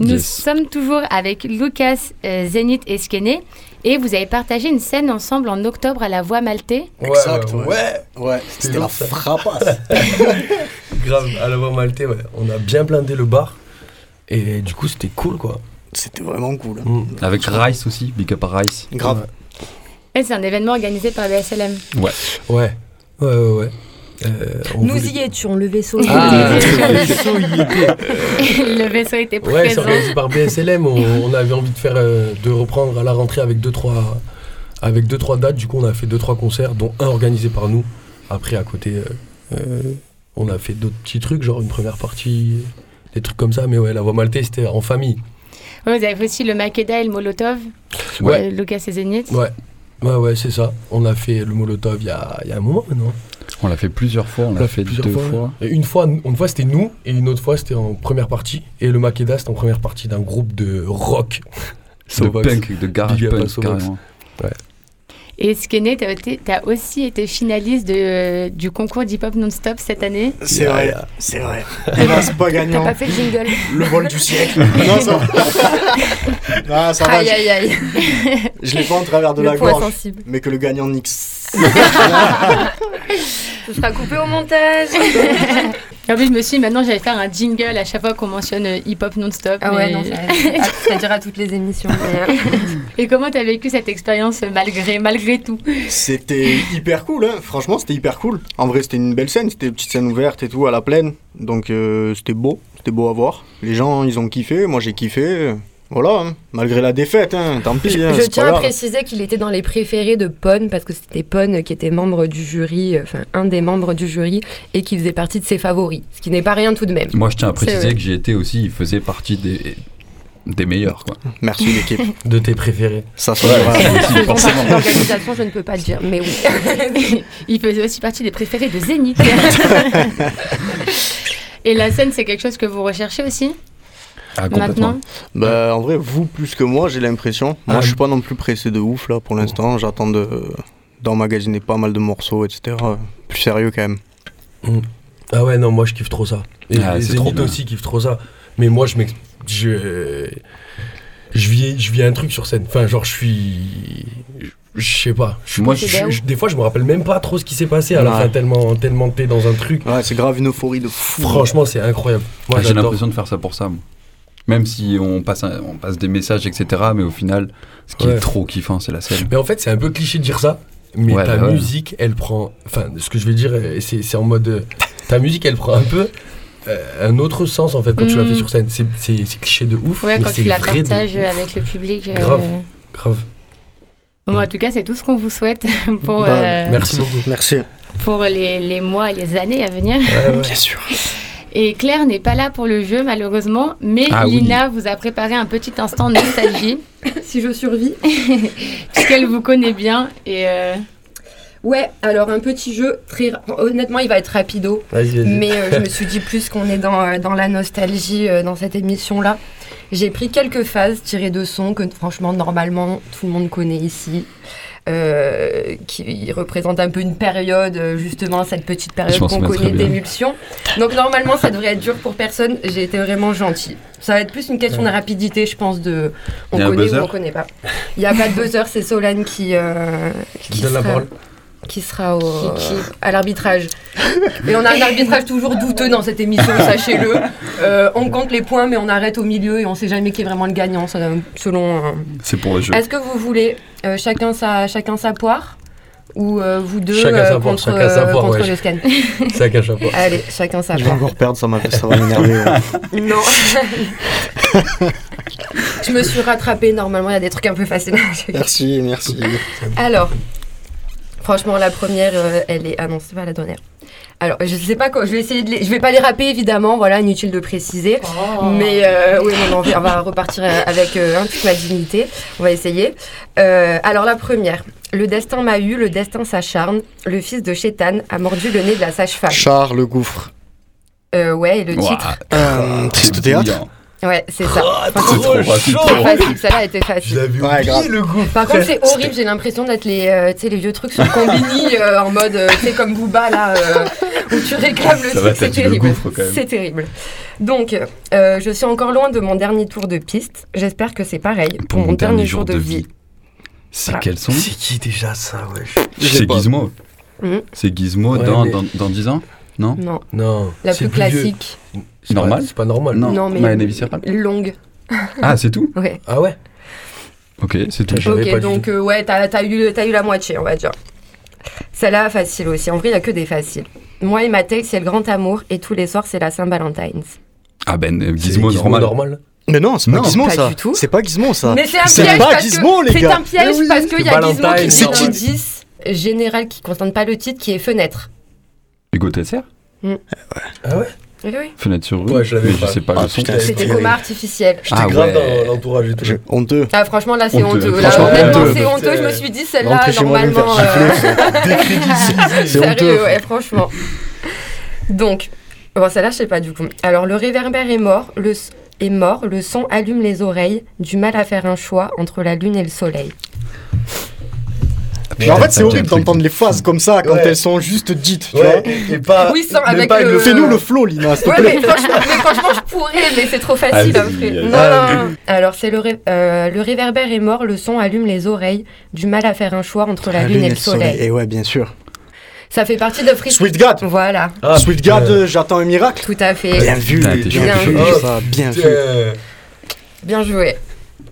Nous Yes. sommes toujours avec Lucas, euh, Zénith et Skene. Et vous avez partagé une scène ensemble en octobre à la Voix Maltais. Ouais, Exact, ouais, ouais. Ouais, c'était la frappasse. Grave, à la voix maltais, ouais. On a bien blindé le bar. Et du coup, c'était cool, quoi. C'était vraiment cool. hein. Mm. Avec Rice aussi, Big Up Rice. Grave. Et c'est un événement organisé par BSLM. Ouais. Ouais, ouais, ouais, ouais. Euh, on Nous voulait- y étions, le vaisseau. Ah, était- le vaisseau y était. le vaisseau était Ouais, c'est présent. organisé par BSLM. On, on avait envie de faire, euh, de reprendre à la rentrée avec deux trois, avec deux trois dates. Du coup, on a fait deux trois concerts, dont un organisé par nous. Après, à côté, euh, on a fait d'autres petits trucs, genre une première partie, des trucs comme ça. Mais ouais, la voix maltaise, c'était en famille. Ouais, vous avez fait aussi le Makeda et le Molotov. Ouais. Euh, Lucas et Zénith. Ouais, ouais, ouais, c'est ça. On a fait le Molotov il y a, il y a un moment maintenant. On l'a fait plusieurs fois, on, l'a fait, plusieurs deux fois. fois. Et une fois, une fois c'était nous, et une autre fois c'était en première partie. Et le Makeda, c'était en première partie d'un groupe de rock. De punk, de garage punk, carrément. Et Skene, t'as été- t'as aussi été finaliste de, du concours d'hip-hop non-stop cette année. C'est vrai, c'est vrai. Hélas, pas T'as gagnant. pas fait le jingle. Le vol du siècle. non, ça va. Non, ça va. Aïe aïe aïe. Je, l'ai pas en travers de Le la gorge. sensible. Mais que le gagnant nix. Ce sera coupé au montage. En plus, je me suis dit, maintenant, j'allais faire un jingle à chaque fois qu'on mentionne euh, hip-hop non-stop. Ah ouais, mais- non, dira toutes les émissions. Et comment t'as vécu cette expérience euh, malgré, malgré tout? C'était hyper cool, hein. franchement c'était hyper cool. En vrai c'était une belle scène, c'était une petite scène ouverte et tout à la plaine. Donc euh, c'était beau, c'était beau à voir. Les gens ils ont kiffé, moi j'ai kiffé. Voilà, hein. malgré la défaite, hein. tant pis. hein, Je c'est tiens à préciser qu'il était dans les préférés de Pon parce que c'était Pon qui était membre du jury, euh, enfin un des membres du jury et qui faisait partie de ses favoris, ce qui n'est pas rien tout de même. Moi, je tiens à préciser que j'y étais aussi, il faisait partie des, des meilleurs, quoi. Merci l'équipe. De tes préférés. Ça se Ouais, forcément. l'organisation, je ne peux pas le dire, mais oui. Il faisait aussi partie des préférés de Zénith. Et la scène, c'est quelque chose que vous recherchez aussi? Ah, maintenant Bah en vrai vous plus que moi j'ai l'impression. Moi Ah, je suis pas non plus pressé de ouf là pour l'instant. J'attends de d'emmagasiner pas mal de morceaux etc. Plus sérieux quand même. Ah ouais, non, moi je kiffe trop ça. Et Ah, les bien. aussi kiffent trop ça. Mais moi je Je. Je vis, je vis un truc sur scène. Enfin, genre, je suis. Je sais pas. Moi, je- des fois, je me rappelle même pas trop ce qui s'est passé à la Ouais. fin, tellement, tellement t'es dans un truc. Ouais c'est grave une euphorie de fou. Franchement, c'est incroyable. Moi, Ah, J'ai l'impression de faire ça pour ça. moi. Même si on passe, un- on passe des messages, etc. Mais au final, ce qui Ouais. est trop kiffant, c'est la scène. Mais en fait, c'est un peu cliché de dire ça. Mais Ouais, ta ouais. musique, elle prend. Enfin, ce que je vais dire, euh, c'est en mode. euh, ta musique, elle prend un peu euh, un autre sens en fait quand tu la fais sur scène. C'est cliché de ouf. Ouais, mais quand c'est tu la de- partages avec le public. euh, Grave. Grave. Bon, en tout cas, c'est tout ce qu'on vous souhaite pour, Bah, euh, Merci beaucoup. Merci. pour les, les mois et les années à venir. Ouais, ouais. Bien sûr. Et Claire n'est pas là pour le jeu, malheureusement, mais Ah oui. Lina vous a préparé un petit instant nostalgie, si je survis. puisqu'elle vous connaît bien. Et euh, Ouais, alors un petit jeu, très... honnêtement, il va être rapido. Vas-y, vas-y. Mais euh, je me suis dit, plus qu'on est dans, euh, dans la nostalgie euh, dans cette émission-là, j'ai pris quelques phases tirées de sons que franchement, normalement, tout le monde connaît ici. Euh, qui représentent un peu une période, euh, justement, cette petite période qu'on connaît d'émulsion. Donc normalement, ça devrait être dur pour personne. J'ai été vraiment gentille. Ça va être plus une question de rapidité, je pense, de on connaît buzzer ou on connaît pas. Il n'y a pas de buzzer, c'est Solane qui, euh, Qui donne la parole. Qui sera au, Qui- qui à l'arbitrage. Et on a un arbitrage toujours douteux dans cette émission, sachez-le. Euh, on compte les points, mais on arrête au milieu et on sait jamais qui est vraiment le gagnant, ça, selon. euh. C'est pour le jeu. Est-ce que vous voulez euh, chacun, sa, chacun sa poire? Ou euh, vous deux Chacun euh, contre, chacun sa euh, voix, contre ouais. le scan? Chacun sa voix. Allez, chacun sa Je vais encore perdre, ça, m'a- ça va m'énerver. ouais. Non. je me suis rattrapée. Normalement, il y a des trucs un peu faciles. Merci, merci. Alors, franchement, la première, euh, elle est. Ah non, c'est pas la dernière. Alors, je sais pas quoi. Je vais essayer de les. Je vais pas les rapper, évidemment. Voilà, inutile de préciser. Mais euh, oui, non, non, on va repartir euh, avec euh, un toute ma dignité. On va essayer. Euh, alors, la première. Le destin m'a eu, le destin s'acharne. Le fils de Chétan a mordu le nez de la sage-femme. Charles le gouffre. Euh, ouais, et le Ouah, titre. Euh, triste théâtre. Ouais, c'est ça. C'est trop facile. C'est facile, celle-là était facile. l'avais Ouais, oublié le goût. Par contre, c'est horrible, j'ai l'impression d'être les, euh, tu sais, les vieux trucs sur Combini euh, en mode, euh, tu sais, comme Booba là, euh, où tu réclames le Ça truc, c'est terrible. C'est terrible. Donc, euh, je suis encore loin de mon dernier tour de piste. J'espère que c'est pareil pour, mon dernier jour de vie. C'est Voilà. quel son C'est qui déjà ça, wesh? C'est Gizmo. C'est Gizmo Ouais, dans, mais- dans, dans 10 ans? Non Non, Non. la c'est plus classique, C'est pas- Normal C'est pas normal. Non, Non, mais- Viscéral. longue. Ah, c'est tout Ouais. Ah ouais Ok, c'est tout. Ok, pas donc euh, ouais, t'as as eu, t'as eu la moitié, on va dire. Celle-là, facile aussi. En vrai, il n'y a que des faciles. Moi et ma tête, c'est le grand amour et tous les soirs, c'est la Saint-Valentine's. Ah ben, euh, C'est Gizmo, normal. Mais non, c'est pas Non, Gizmo pas ça. C'est pas Gizmo ça. Mais c'est un C'est piège pas parce Gizmo, que les c'est gars. un piège parce qu'il y a C'est Gizmo qui c'est qui indice général qui ne concerne pas le titre qui est fenêtre. Hugo Tesser Ah ouais Oui, oui. Fenêtre sur rue Ouais, je l'avais Mais je pas. sais pas Ah, le son. putain, C'était coma artificiel. J'étais Ah grave ouais. dans l'entourage et tout. Je- Honteux. Ah, franchement, là, c'est Honteux. honteux. Là, honnêtement, c'est honteux. Je me suis dit, celle-là, normalement. euh, C'est Sérieux, honteux. ouais, franchement. Donc, bon, celle-là, je sais pas du coup. Alors, le réverbère est mort, le est mort, le son allume les oreilles, du mal à faire un choix entre la lune et le soleil. Mais en fait, c'est horrible d'entendre les phases comme ça quand Ouais. elles sont juste dites, tu Ouais, vois. et, et pas. Oui, sans- avec pas le- Fais-nous le flow, Lina, s'il te Ouais, plaît. mais franchement, mais franchement, je pourrais, mais c'est trop facile Allez, après. allez. Non, non, non. Alors, c'est le, ré- euh, le réverbère est mort, le son allume les oreilles, du mal à faire un choix entre la, lune et le soleil. Et ouais, bien sûr. Ça fait partie de Free Sweet God. Voilà, Ah, Sweet. God, euh, j'attends un miracle. tout à fait. Bien vu, bien vu. Oh, ça, bien vu. Bien joué.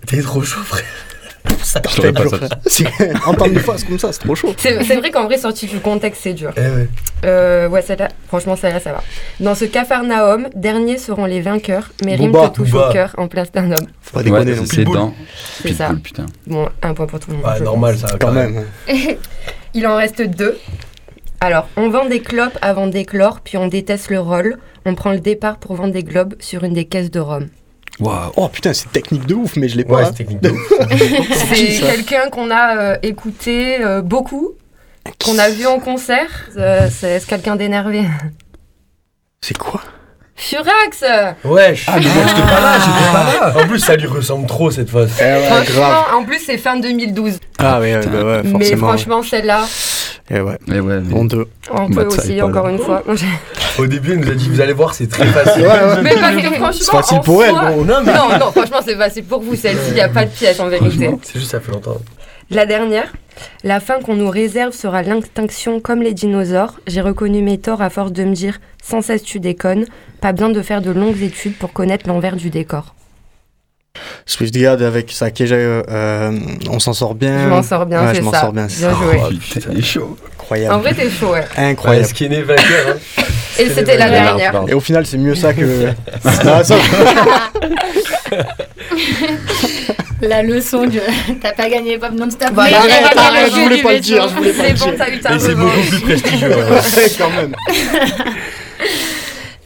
T'es trop chaud, frère. Ça, l'aurais pas sorti. C'est- Entendre des phases comme ça, c'est trop chaud. C'est vrai qu'en vrai, sorti du contexte, c'est dur. Eh ouais. Euh, ouais, celle-là, franchement, celle-là, ça va. Dans ce cafarnaum, derniers seront les vainqueurs, mais rimes Booba, te touchent Booba. au cœur en place d'un homme. Faut pas déconner Ouais, c'est plus. dans C'est ça. Putain. Bon, un point pour tout le monde. Ouais, normal, ça. Quand même. Il en reste deux. Alors, on vend des clopes avant d'éclore, puis on déteste le rôle. On prend le départ pour vendre des globes sur une des caisses de Rome. Waouh. Oh putain, c'est technique de ouf, mais je l'ai Ouais, pas. c'est technique de ouf. C'est quelqu'un qu'on a euh, écouté euh, beaucoup, qu'on a vu en concert. Euh, c'est c'est quelqu'un d'énervé? C'est quoi? Furax Wesh. Ah, mais moi, j'étais pas là, j'étais pas là. En plus, ça lui ressemble trop cette phase. Franchement, en plus, c'est fin 2012. Ah ouais, ouais, bah ouais, Mais franchement, celle-là, Et ouais. Et ouais, mais- Honteux. on peut ça, il aussi, encore là. une fois. Au début, elle nous a dit, vous allez voir, c'est très facile. Mais parce que franchement, C'est facile pour elle, soi-. Non, mais- Non, non, franchement, c'est facile pour vous, celle-ci, il n'y a pas de pièce en vérité. C'est juste, ça fait longtemps. La dernière, la fin qu'on nous réserve sera l'extinction comme les dinosaures. J'ai reconnu mes torts à force de me dire sans cesse tu déconnes. Pas besoin de faire de longues études pour connaître l'envers du décor. Swift God avec sa cage, euh, on s'en sort bien. Je m'en sors bien, Ouais, c'est je m'en ça. sors bien. Bien joué. Oh, putain, chaud. Incroyable. En vrai, t'es chaud, ouais. Incroyable. ce qui est né vainqueur. Hein. Et c'était la dernière. Et au final, c'est mieux ça que. Ah, ça- La leçon du t'as pas gagné pop non-stop. Voilà, mais arrête, arrête, je voulais pas le dire, je voulais pas le C'est bon, dire. t'as eu ta Et c'est beaucoup plus prestigieux. ouais. Quand même.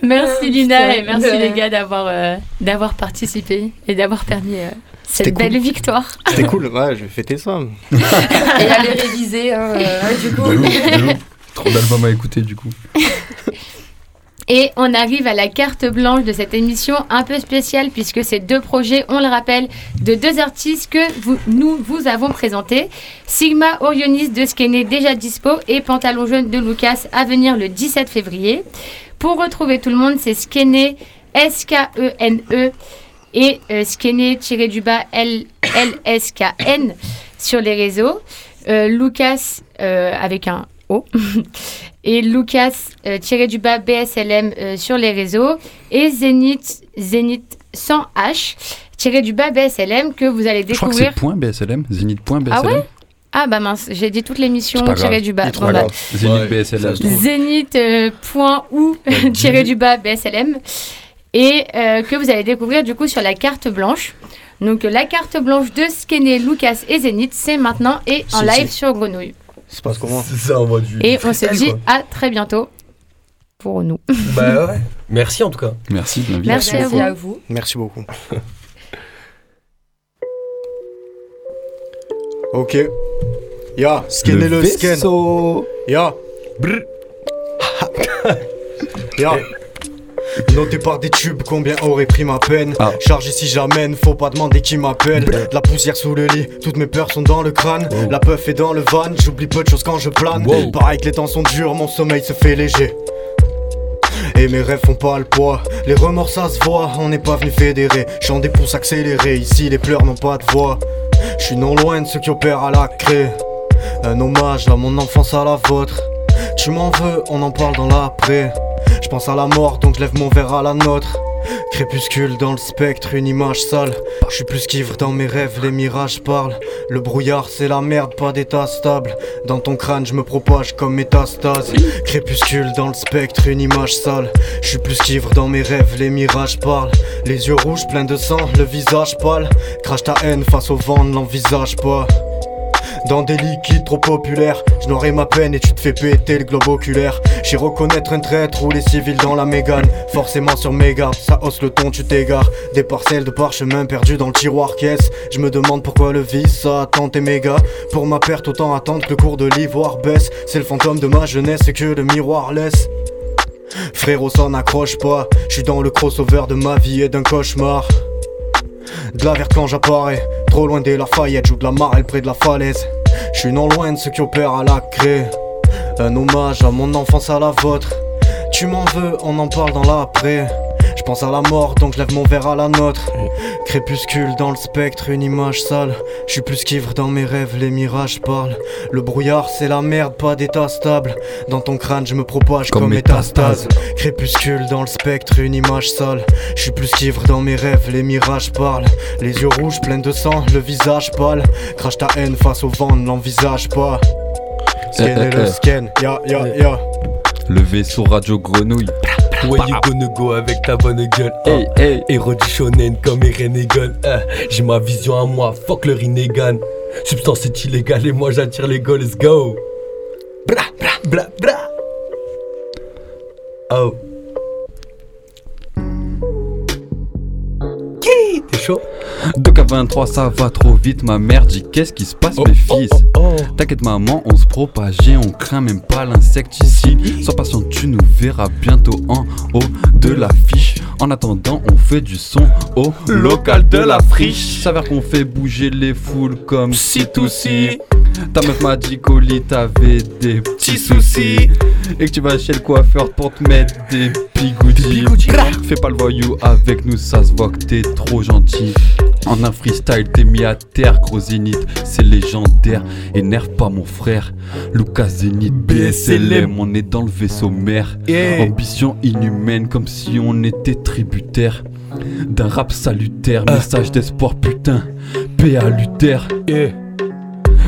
Merci Lina et merci De- les gars d'avoir euh, d'avoir participé et d'avoir permis euh, cette cool. belle victoire. C'était cool, ouais, je vais fêter ça. Et aller réviser, hein, euh, du coup. De ouf, de ouf. Trop d'albums à écouter du coup. Et on arrive à la carte blanche de cette émission un peu spéciale puisque ces deux projets, on le rappelle, de deux artistes que nous vous avons présentés. Sigma Orionis de Skene déjà dispo et Pantalon jaune de Lucas à venir le 17 février. Pour retrouver tout le monde, c'est Skene, S-K-E-N-E et euh, Skene-du-bas L-S-K-N sur les réseaux. Euh, Lucas euh, avec un O. et Lucas euh, tiré du bas BSLM euh, sur les réseaux et Zénith Zénith sans H tiré du bas BSLM que vous allez Je crois que découvrir. c'est point BSLM, Zénith.BSLM. Ah ouais Ah bah mince, j'ai dit toute l'émission grave. du bas. Bon, bah, grave. Zénith BSLM. Zénith euh, point ou tiré du bas BSLM et euh, que vous allez découvrir du coup sur la carte blanche. Donc la carte blanche de Skene, Lucas et Zénith, c'est maintenant et en live sur Grenouille. Ça se passe comment C'est ça, on voit du. Et du on se dit quoi. à très bientôt pour nous. Bah ouais. Merci en tout cas. Merci de. Merci à Merci vous. à vous. Merci beaucoup. ok. Ya, scanner le, scan. Ya. Brr. Ya. Noté par des tubes, combien aurait pris ma peine Ah. Chargé si j'amène, faut pas demander qui m'appelle De La poussière sous le lit, toutes mes peurs sont dans le crâne La puff est dans le van, j'oublie peu de choses quand je plane Wow. Pareil que les temps sont durs, mon sommeil se fait léger et mes rêves font pas le poids, les remords ça se voit, on n'est pas venu fédérer, chant des pouces accélérés, ici les pleurs n'ont pas de voix. Je suis non loin de ceux qui opèrent à la craie, un hommage à mon enfance à la vôtre. Tu m'en veux, on en parle dans l'après. Je pense à la mort donc je lève mon verre à la nôtre. Crépuscule dans le spectre, une image sale. Je suis plus qu'ivre dans mes rêves, les mirages parlent. Le brouillard c'est la merde, pas d'état stable. Dans ton crâne, je me propage comme métastase. Crépuscule dans le spectre, une image sale. Je suis plus qu'ivre dans mes rêves, les mirages parlent. Les yeux rouges, pleins de sang, le visage pâle. Crache ta haine face au vent, ne l'envisage pas. Dans des liquides trop populaires, je n'aurai ma peine et tu te fais péter le globe oculaire. J'y reconnaître un traître ou les civils dans la mégane. Forcément sur mes ça hausse le ton, tu t'égares. Des parcelles de parchemin perdues dans le tiroir caisse. Je me demande pourquoi le vice attend tes mégas. Pour ma perte, autant attendre que le cours de l'ivoire baisse. C'est le fantôme de ma jeunesse que le miroir laisse. Frérot, ça n'accroche pas. Je suis dans le crossover de ma vie et d'un cauchemar. De la verte quand j'apparais, trop loin des Lafayette, joue de la marelle près de la falaise. Je suis non loin de ceux qui opèrent à la craie. Un hommage à mon enfance à la vôtre. Tu m'en veux, on en parle dans l'après. Je pense à la mort donc je lève mon verre à la nôtre. Crépuscule dans le spectre, une image sale. Je suis plus qu'ivre dans mes rêves, les mirages parlent. Le brouillard c'est la merde, pas d'état stable. Dans ton crâne je me propage comme, Comme métastase. Crépuscule dans le spectre, une image sale. Je suis plus qu'ivre dans mes rêves, les mirages parlent. Les yeux rouges pleins de sang, le visage pâle. Crache ta haine face au vent, ne l'envisage pas. Scan Eh, et eh, le eh. scan, ya ya ya. Le vaisseau radio grenouille. Where you gonna go avec ta bonne gueule hein? Hey, hey. Héros du shonen comme Eren hein. J'ai ma vision à moi, fuck le Rinnegan Substance est illégale et moi j'attire les go, let's go Bra bra bra bra Oh Qui T'es chaud 2K23 ça va trop vite ma mère dit qu'est-ce qui se passe Oh, mes oh, fils? oh, oh. T'inquiète maman on se propageait on craint même pas l'insecticide Sois patient tu nous verras bientôt en haut de l'affiche. En attendant on fait du son au local de la friche. S'avère qu'on fait bouger les foules comme si tout si. Ta meuf m'a dit qu'au lit t'avais des petits soucis. Et que tu vas chez le coiffeur pour te mettre des bigoudis. Fais pas le voyou avec nous, ça se voit que t'es trop gentil. En un freestyle, t'es mis à terre, gros zénith, c'est légendaire. Énerve pas mon frère, Lucas Zénith, BSLM, on est dans le vaisseau mère. Ambition inhumaine, comme si on était tributaire d'un rap salutaire. Message d'espoir, putain, paix à Luther.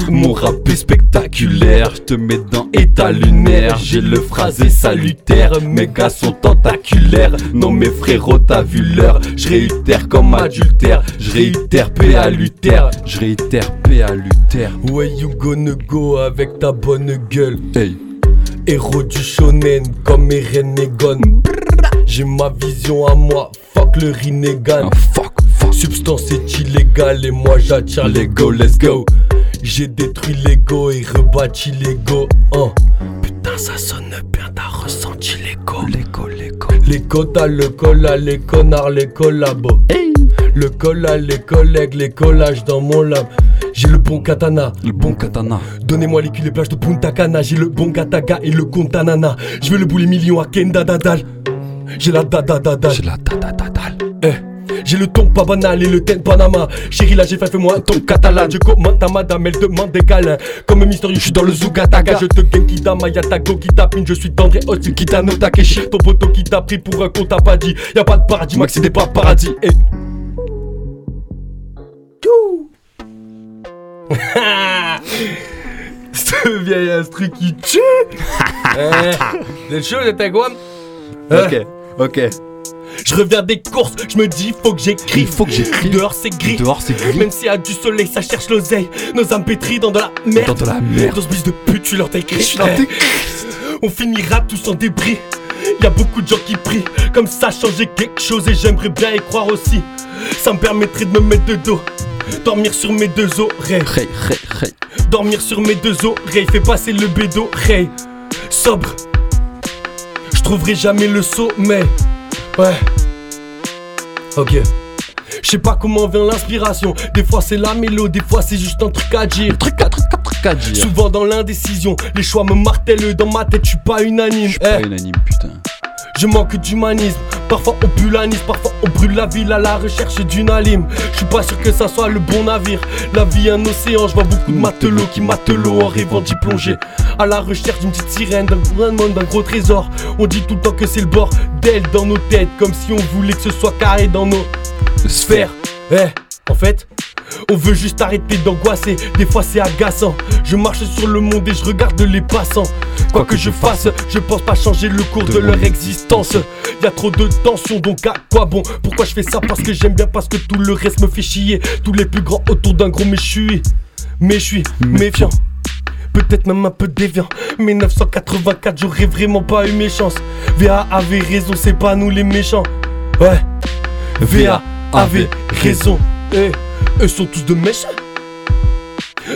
Mon rap est spectaculaire, je te mets dans état lunaire. J'ai le phrasé salutaire, mes gars sont tentaculaires. Non, mes frérots, t'as vu l'heure. Je réitère comme adultère, je réitère paix à Luther. Je réitère paix à Luther. Where you gonna go avec ta bonne gueule Hey, Héros du shonen comme Eren Egon J'ai ma vision à moi, fuck le Rinnegan ah, fuck, fuck. Substance est illégale et moi j'attire les go, let's go J'ai détruit l'ego et rebâti l'ego hein. Putain ça sonne bien, t'as ressenti l'ego L'écho, l'écho. Les quotas, le cola, les connards, les collabos Le cola, les collègues, les collages dans mon lab J'ai le bon katana Le bon katana. Donnez-moi les culs, les plages de Punta Cana. J'ai le bon Gataga et le Contanana. Je veux le boulet million à Kenda Dadal. J'ai la dada dadal. J'ai la tata. Eh. J'ai le ton pas banal et le ten Panama. Chérie, là j'ai fait, fais-moi un ton catalan. Je commande ta madame, elle demande des câlins. Comme mystérieux, je suis dans le Zugataga. Je te gagne Kita Mayatago qui tapine. Je suis tendre et hostile Kitano Takeshi. Ton poteau qui t'a pris pour un con, t'as pas dit. Y'a pas de paradis, Max, c'est des pas paradis. Eh. Ce vieil instru qui tue Eh, êtes à quoi? Ok, ok. Je reviens des courses, je me dis faut que j'écris. Faut que j'écris. Dehors c'est gris. Dehors c'est gris. Même s'il y a du soleil, ça cherche l'oseille. Nos âmes pétries dans de la merde. Dans de la merde. Dans ce bus de pute, tu leur t'écris. On finira tous en débris. Y a beaucoup de gens qui prient. Comme ça, changer quelque chose et j'aimerais bien y croire aussi. Ça me permettrait de me mettre de dos. Dormir sur mes deux oreilles. Hey, hey, hey. Dormir sur mes deux oreilles. Fais passer le bédo. Hey. Sobre. Je trouverai jamais le sommeil. Ouais. Ok. Je sais pas comment vient l'inspiration. Des fois c'est la mélo, des fois c'est juste un truc à dire. Truc à truc à truc à dire. Souvent dans l'indécision, les choix me martèlent dans ma tête, je suis pas unanime. Pas Eh, unanime, putain. Je manque d'humanisme. Parfois on pulanise, parfois on brûle la ville à la recherche d'une alime. Je suis pas sûr que ça soit le bon navire. La vie un océan, je vois beaucoup de matelots qui matelots en rêvant d'y plonger. À la recherche d'une petite sirène, d'un grand monde, d'un gros trésor. On dit tout le temps que c'est le bord d'elle dans nos têtes, comme si on voulait que ce soit carré dans nos sphères. Eh, en fait, on veut juste arrêter d'angoisser. Des fois c'est agaçant. Je marche sur le monde et je regarde les passants. Quoi que je fasse, je pense pas changer le cours de, leur existence. Y a trop de tension, donc à quoi bon? Pourquoi je fais ça? Parce que j'aime bien, parce que tout le reste me fait chier. Tous les plus grands autour d'un gros, mais je suis, mais je suis méfiant. Peut-être même un peu déviant. Mais 984, j'aurais vraiment pas eu mes chances. VA avait raison, c'est pas nous les méchants. Ouais. VA avait raison. Eh, eux sont tous de méchants.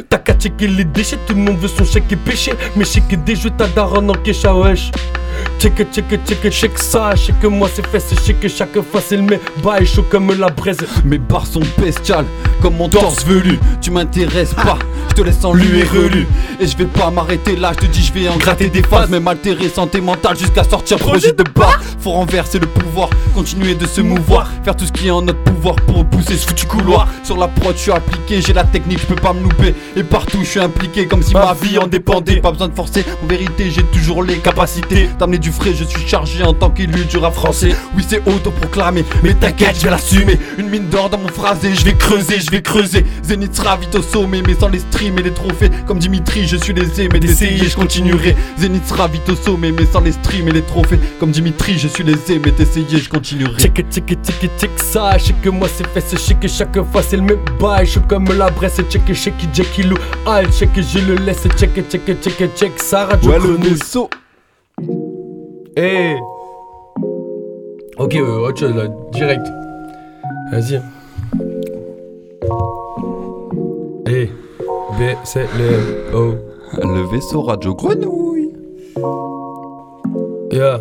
T'as qu'à checker les déchets, tout le monde veut son chèque et péché. Mais checker des jeux, ta daronne en cache à wesh. Check, check, check, check ça. Check moi c'est fait, c'est check chaque fois c'est le même. Bail chaud comme la braise. Mes barres sont bestiales, comme mon torse velu. Tu m'intéresses pas, je te laisse en lu et relu. Et je vais pas m'arrêter là, je te dis, je vais en gratter des phases. Même altéré santé mentale jusqu'à sortir projet de bas. Faut renverser le pouvoir, continuer de se mouvoir. Faire tout ce qui est en notre pouvoir pour repousser ce foutu couloir. Sur la prod, je suis appliqué, j'ai la technique, je peux pas me louper. Et partout, je suis impliqué, comme si ma vie en dépendait. Pas besoin de forcer, en vérité, j'ai toujours les capacités d'amener du frais. Je suis chargé en tant qu'élu du rap français. Oui, c'est autoproclamé, mais t'inquiète, je vais l'assumer. Une mine d'or dans mon phrasé, je vais creuser, je vais creuser. Zénith sera vite au sommet, mais sans les streams et les trophées. Comme Dimitri, je suis lésé, mais d'essayer, je continuerai. Zénith sera vite au sommet, mais sans les streams et les trophées. Comme Dimitri, je suis lésé, mais d'essayer, je continuerai. Check it, check it, check it, check ça. Check que moi c'est fait, c'est check chaque fois c'est le même bail. Je suis comme la bresse, check it, check it. Ah, check it, je le laisse, check it, check it, check it, check ça. Radio Ouais, le Eh Ok, euh, autre chose là, direct. Vas-y. Eh, B, c'est le O. Le vaisseau Radio Grenouille. Yeah.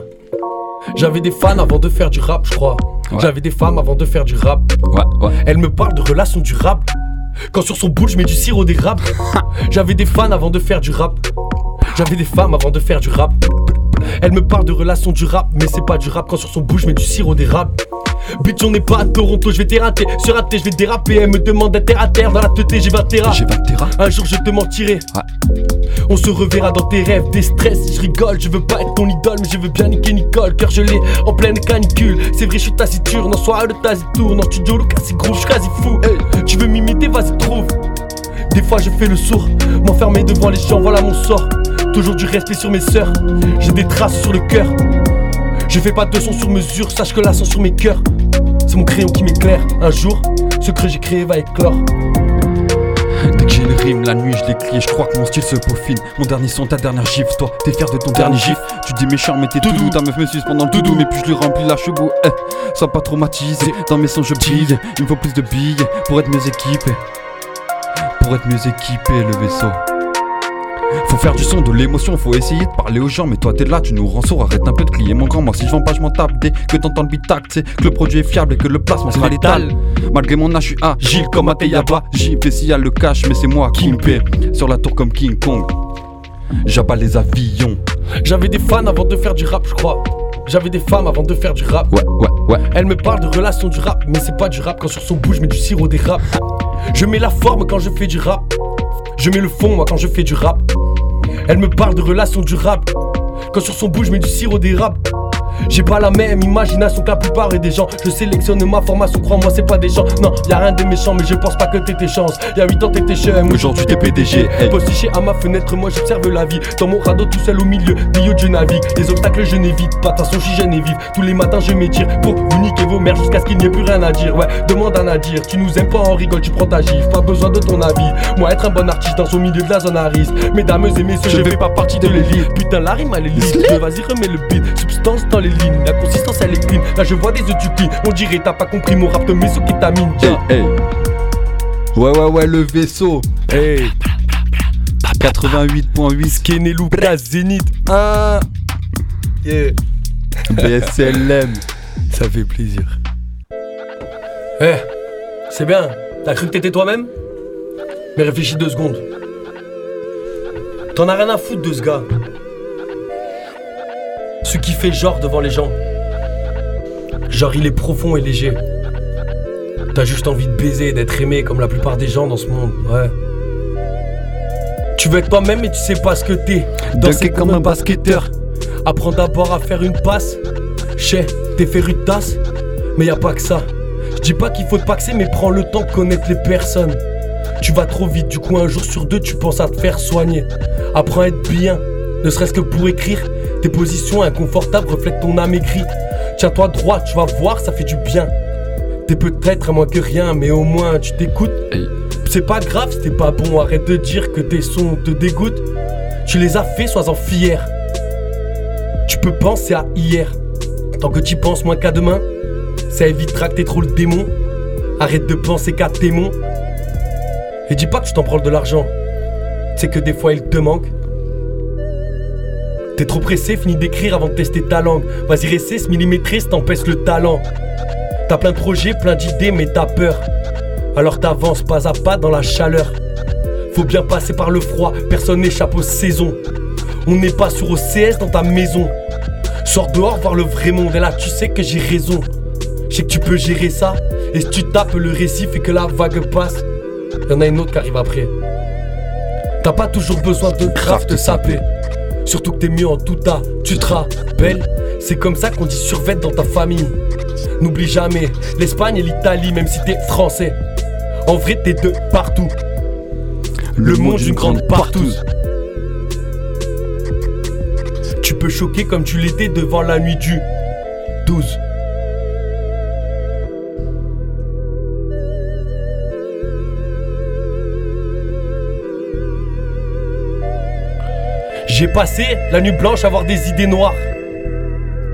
J'avais des fans avant de faire du rap, je crois. Ouais. J'avais des femmes avant de faire du rap. Ouais, ouais. Elle me parle de relations durables. Quand sur son boule, je mets du sirop d'érable. J'avais des fans avant de faire du rap. J'avais des femmes avant de faire du rap. Elle me parle de relations du rap, mais c'est pas du rap quand sur son bout je mets du sirop d'érable. Bitch, on n'est pas à Toronto, je vais t'érater. Sur raté, je vais déraper. Elle me demande d'être terre à terre. Dans la tête, j'ai 20 terras. J'ai 20 terras. Un jour, je te mentirai. On se reverra dans tes rêves, des stress. Je rigole, je veux pas être ton idole, mais je veux bien niquer Nicole. Cœur gelé en pleine canicule. C'est vrai, je suis taciturne. En soirée de tacitourne. En studio, Lucas, c'est gros, je suis quasi fou. Hey, tu veux m'imiter, vas-y, trouve. Des fois, je fais le sourd. M'enfermer devant les gens, voilà mon sort. Toujours du respect sur mes sœurs. J'ai des traces sur le cœur. Je fais pas de son sur mesure, sache que l'accent sur mes cœurs. C'est mon crayon qui m'éclaire. Un jour, ce que j'ai créé va éclore. Dès que j'ai une rime, la nuit je l'écris, je crois que mon style se peaufine. Mon dernier son, ta dernière gifle, toi, t'es fier de ton dernier gif. Tu dis méchant, mais t'es doudou. Ta meuf me suce pendant le doudou, mais puis je lui remplis la chebou. Eh, sois pas traumatisé, dans mes sons je brille. Il me faut plus de billes pour être mieux équipé. Pour être mieux équipé, le vaisseau. Faut faire du son, de l'émotion, faut essayer de parler aux gens. Mais toi t'es là, tu nous rends sourd, arrête un peu de crier mon grand. Moi si je vends pas, je m'en tape dès que t'entends le beat tac, tu sais que le produit est fiable et que le placement sera létal. Malgré mon âge, je suis agile comme un Teyaba. J'y fais s'il y a le cash, mais c'est moi qui me paie. Sur la tour comme King Kong. J'abats les avions. J'avais des fans avant de faire du rap, je crois. J'avais des femmes avant de faire du rap. Ouais, ouais, ouais. Elle me parle de relations du rap, mais c'est pas du rap quand sur son bout je mets du sirop des rap. Je mets la forme quand je fais du rap. Je mets le fond moi quand je fais du rap. Elle me parle de relations du rap. Quand sur son bout je mets du sirop rap. J'ai pas la même imagination que la plupart des gens. Je sélectionne ma formation, crois-moi, c'est pas des gens. Non, y a rien de méchant, mais je pense pas que t'aies tes chances. Y a 8 ans, t'étais chez Aujourd'hui, t'es PDG, hey. Postiché à ma fenêtre, moi j'observe la vie. Dans mon radeau, tout seul au milieu des yachts, je navigue. Les obstacles, je n'évite pas. De toute façon, je suis jeune et vive. Tous les matins, je m'étire pour vous niquer vos mères jusqu'à ce qu'il n'y ait plus rien à dire. Ouais, demande à Nadir. Tu nous aimes pas, on rigole, tu prends ta gifle. Pas besoin de ton avis. Moi, être un bon artiste dans au milieu de la zone à risque. Mesdames et messieurs, je fais pas partie de l'élite. Putain, la rime, elle est. Vas-y, remets le beat. Substance dans les La consistance, elle est clean. Là, je vois des œufs du clean. On dirait, t'as pas compris mon rap de mésokétamine. Hey, hey. Ouais, ouais, ouais, le vaisseau. Hey. 88.8 Skené Lucas Zénith 1 Yeah BSLM. Ça fait plaisir. Eh, c'est bien. T'as cru que t'étais toi-même? Mais réfléchis deux secondes. T'en as rien à foutre de ce gars. Ce qui fait genre devant les gens. Genre il est profond et léger. T'as juste envie de baiser et d'être aimé comme la plupart des gens dans ce monde, ouais. Tu veux être toi-même mais tu sais pas ce que t'es. Danser comme un basketteur. Apprends d'abord à faire une passe. Che, t'es féru de tasse. Mais y a pas que ça. Je dis pas qu'il faut te paxer, mais prends le temps de connaître les personnes. Tu vas trop vite, du coup un jour sur deux tu penses à te faire soigner. Apprends à être bien, ne serait-ce que pour écrire. Tes positions inconfortables reflètent ton âme aigrie. Tiens-toi droit, tu vas voir, ça fait du bien. T'es peut-être à moins que rien, mais au moins tu t'écoutes. C'est pas grave t'es pas bon, arrête de dire que tes sons te dégoûtent. Tu les as fait, sois-en fier. Tu peux penser à hier. Tant que tu penses moins qu'à demain, ça évitera que t'aies trop le démon. Arrête de penser qu'à tes mots. Et dis pas que tu t'en branles de l'argent. C'est que des fois il te manque. T'es trop pressé, finis d'écrire avant de tester ta langue. Vas-y, ce millimétriste t'empêche le talent. T'as plein de projets, plein d'idées, mais t'as peur. Alors t'avances pas à pas dans la chaleur. Faut bien passer par le froid, personne n'échappe aux saisons. On n'est pas sur OCS dans ta maison. Sors dehors voir le vrai monde, et là tu sais que j'ai raison. Je sais que tu peux gérer ça, et si tu tapes le récif et que la vague passe, y'en a une autre qui arrive après. T'as pas toujours besoin de te saper. Surtout que t'es mieux en tout tas, tu te rappelles? C'est comme ça qu'on dit survête dans ta famille. N'oublie jamais l'Espagne et l'Italie, même si t'es français. En vrai, t'es de partout. Le, monde d'une grande partouze. Tu peux choquer comme tu l'étais devant la nuit du 12. J'ai passé la nuit blanche à avoir des idées noires.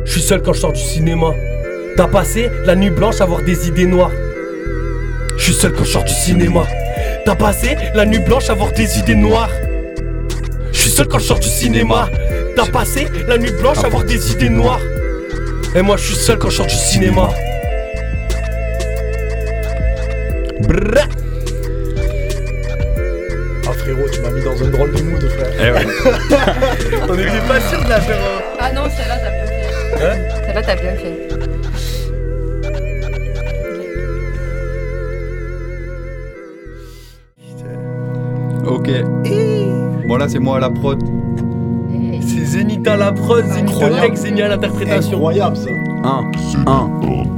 Je suis seul quand je sors du cinéma. T'as passé la nuit blanche à avoir des idées noires. Je suis seul quand je sors du cinéma. T'as passé la nuit blanche à avoir des idées noires. Je seul quand je du cinéma. T'as passé la nuit blanche avoir des idées noires. Et moi je suis seul quand je sors du cinéma. Brrr. Dans un drôle de mood, frère. Eh ouais. On était pas sûr de la faire. hein. Ah non, celle-là, t'as bien fait. Hein Celle-là, t'as bien fait. Ok. Bon, là, c'est moi à la prod. C'est Zénith à la prod, Zénith Incroyable. le texte, Zénith à l'interprétation. Incroyable ça. 1, 1.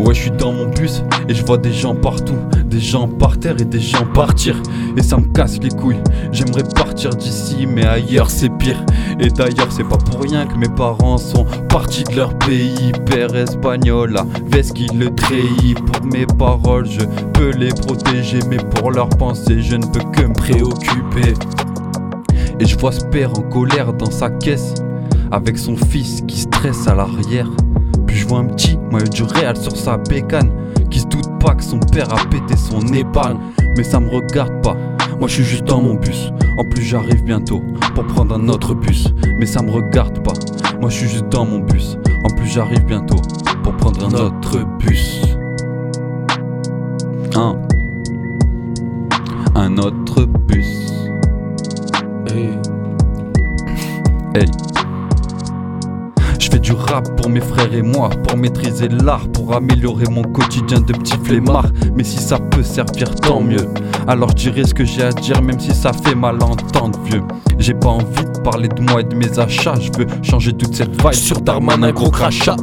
Ouais, je suis dans mon bus et je vois des gens partout. Des gens par terre et des gens partir. Et ça me casse les couilles. J'aimerais partir d'ici, mais ailleurs c'est pire. Et d'ailleurs, c'est pas pour rien que mes parents sont partis de leur pays. Père espagnol, la veste qui le trahit. Pour mes paroles, je peux les protéger. Mais pour leurs pensées, je ne peux que me préoccuper. Et je vois ce père en colère dans sa caisse Avec son fils qui stresse à l'arrière vois un petit maillot du Real sur sa bécane Qui se doute pas que son père a pété son épargne Mais ça me regarde pas. Moi je suis juste dans mon bus. En plus j'arrive bientôt pour prendre un autre bus. Mais ça me regarde pas. Moi je suis juste dans mon bus. En plus j'arrive bientôt pour prendre un autre bus. Un Un autre bus. Hey. Fais du rap pour mes frères et moi, pour maîtriser l'art, pour améliorer mon quotidien de petit flemmard. Mais si ça peut servir, tant mieux. Alors je ce que j'ai à dire, même si ça fait mal entendre, vieux. J'ai pas envie de parler de moi et de mes achats. Je veux changer toute cette vibe sur Darman, un gros crachat.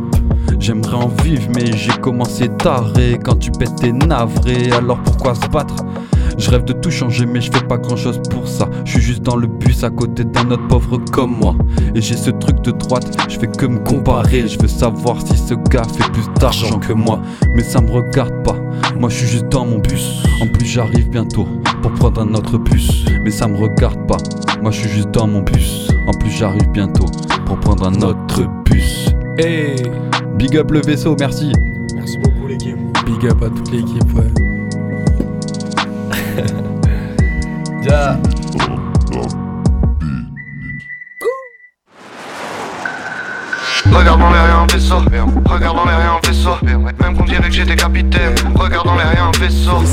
J'aimerais en vivre, mais j'ai commencé tard. Quand tu pètes, t'es navré. Alors pourquoi se battre? Je rêve de tout changer, mais je fais pas grand chose pour ça. Je suis juste dans le bus à côté d'un autre pauvre comme moi. Et j'ai ce truc de droite, je fais que me comparer. Je veux savoir si ce gars fait plus d'argent que moi. Mais ça me regarde pas. Moi, je suis juste dans mon bus. En plus, j'arrive bientôt pour prendre un autre bus. Mais ça me regarde pas. Moi, je suis juste dans mon bus. En plus, j'arrive bientôt pour prendre un autre bus. Hey! Big up le vaisseau, merci. Merci beaucoup l'équipe. Big up à toute l'équipe, ouais. Ja. Regarde dans les rien un vaisseau. Regarde dans les rien un vaisseau. Même qu'on dirait que j'étais capitaine. Regarde dans les rien un vaisseau.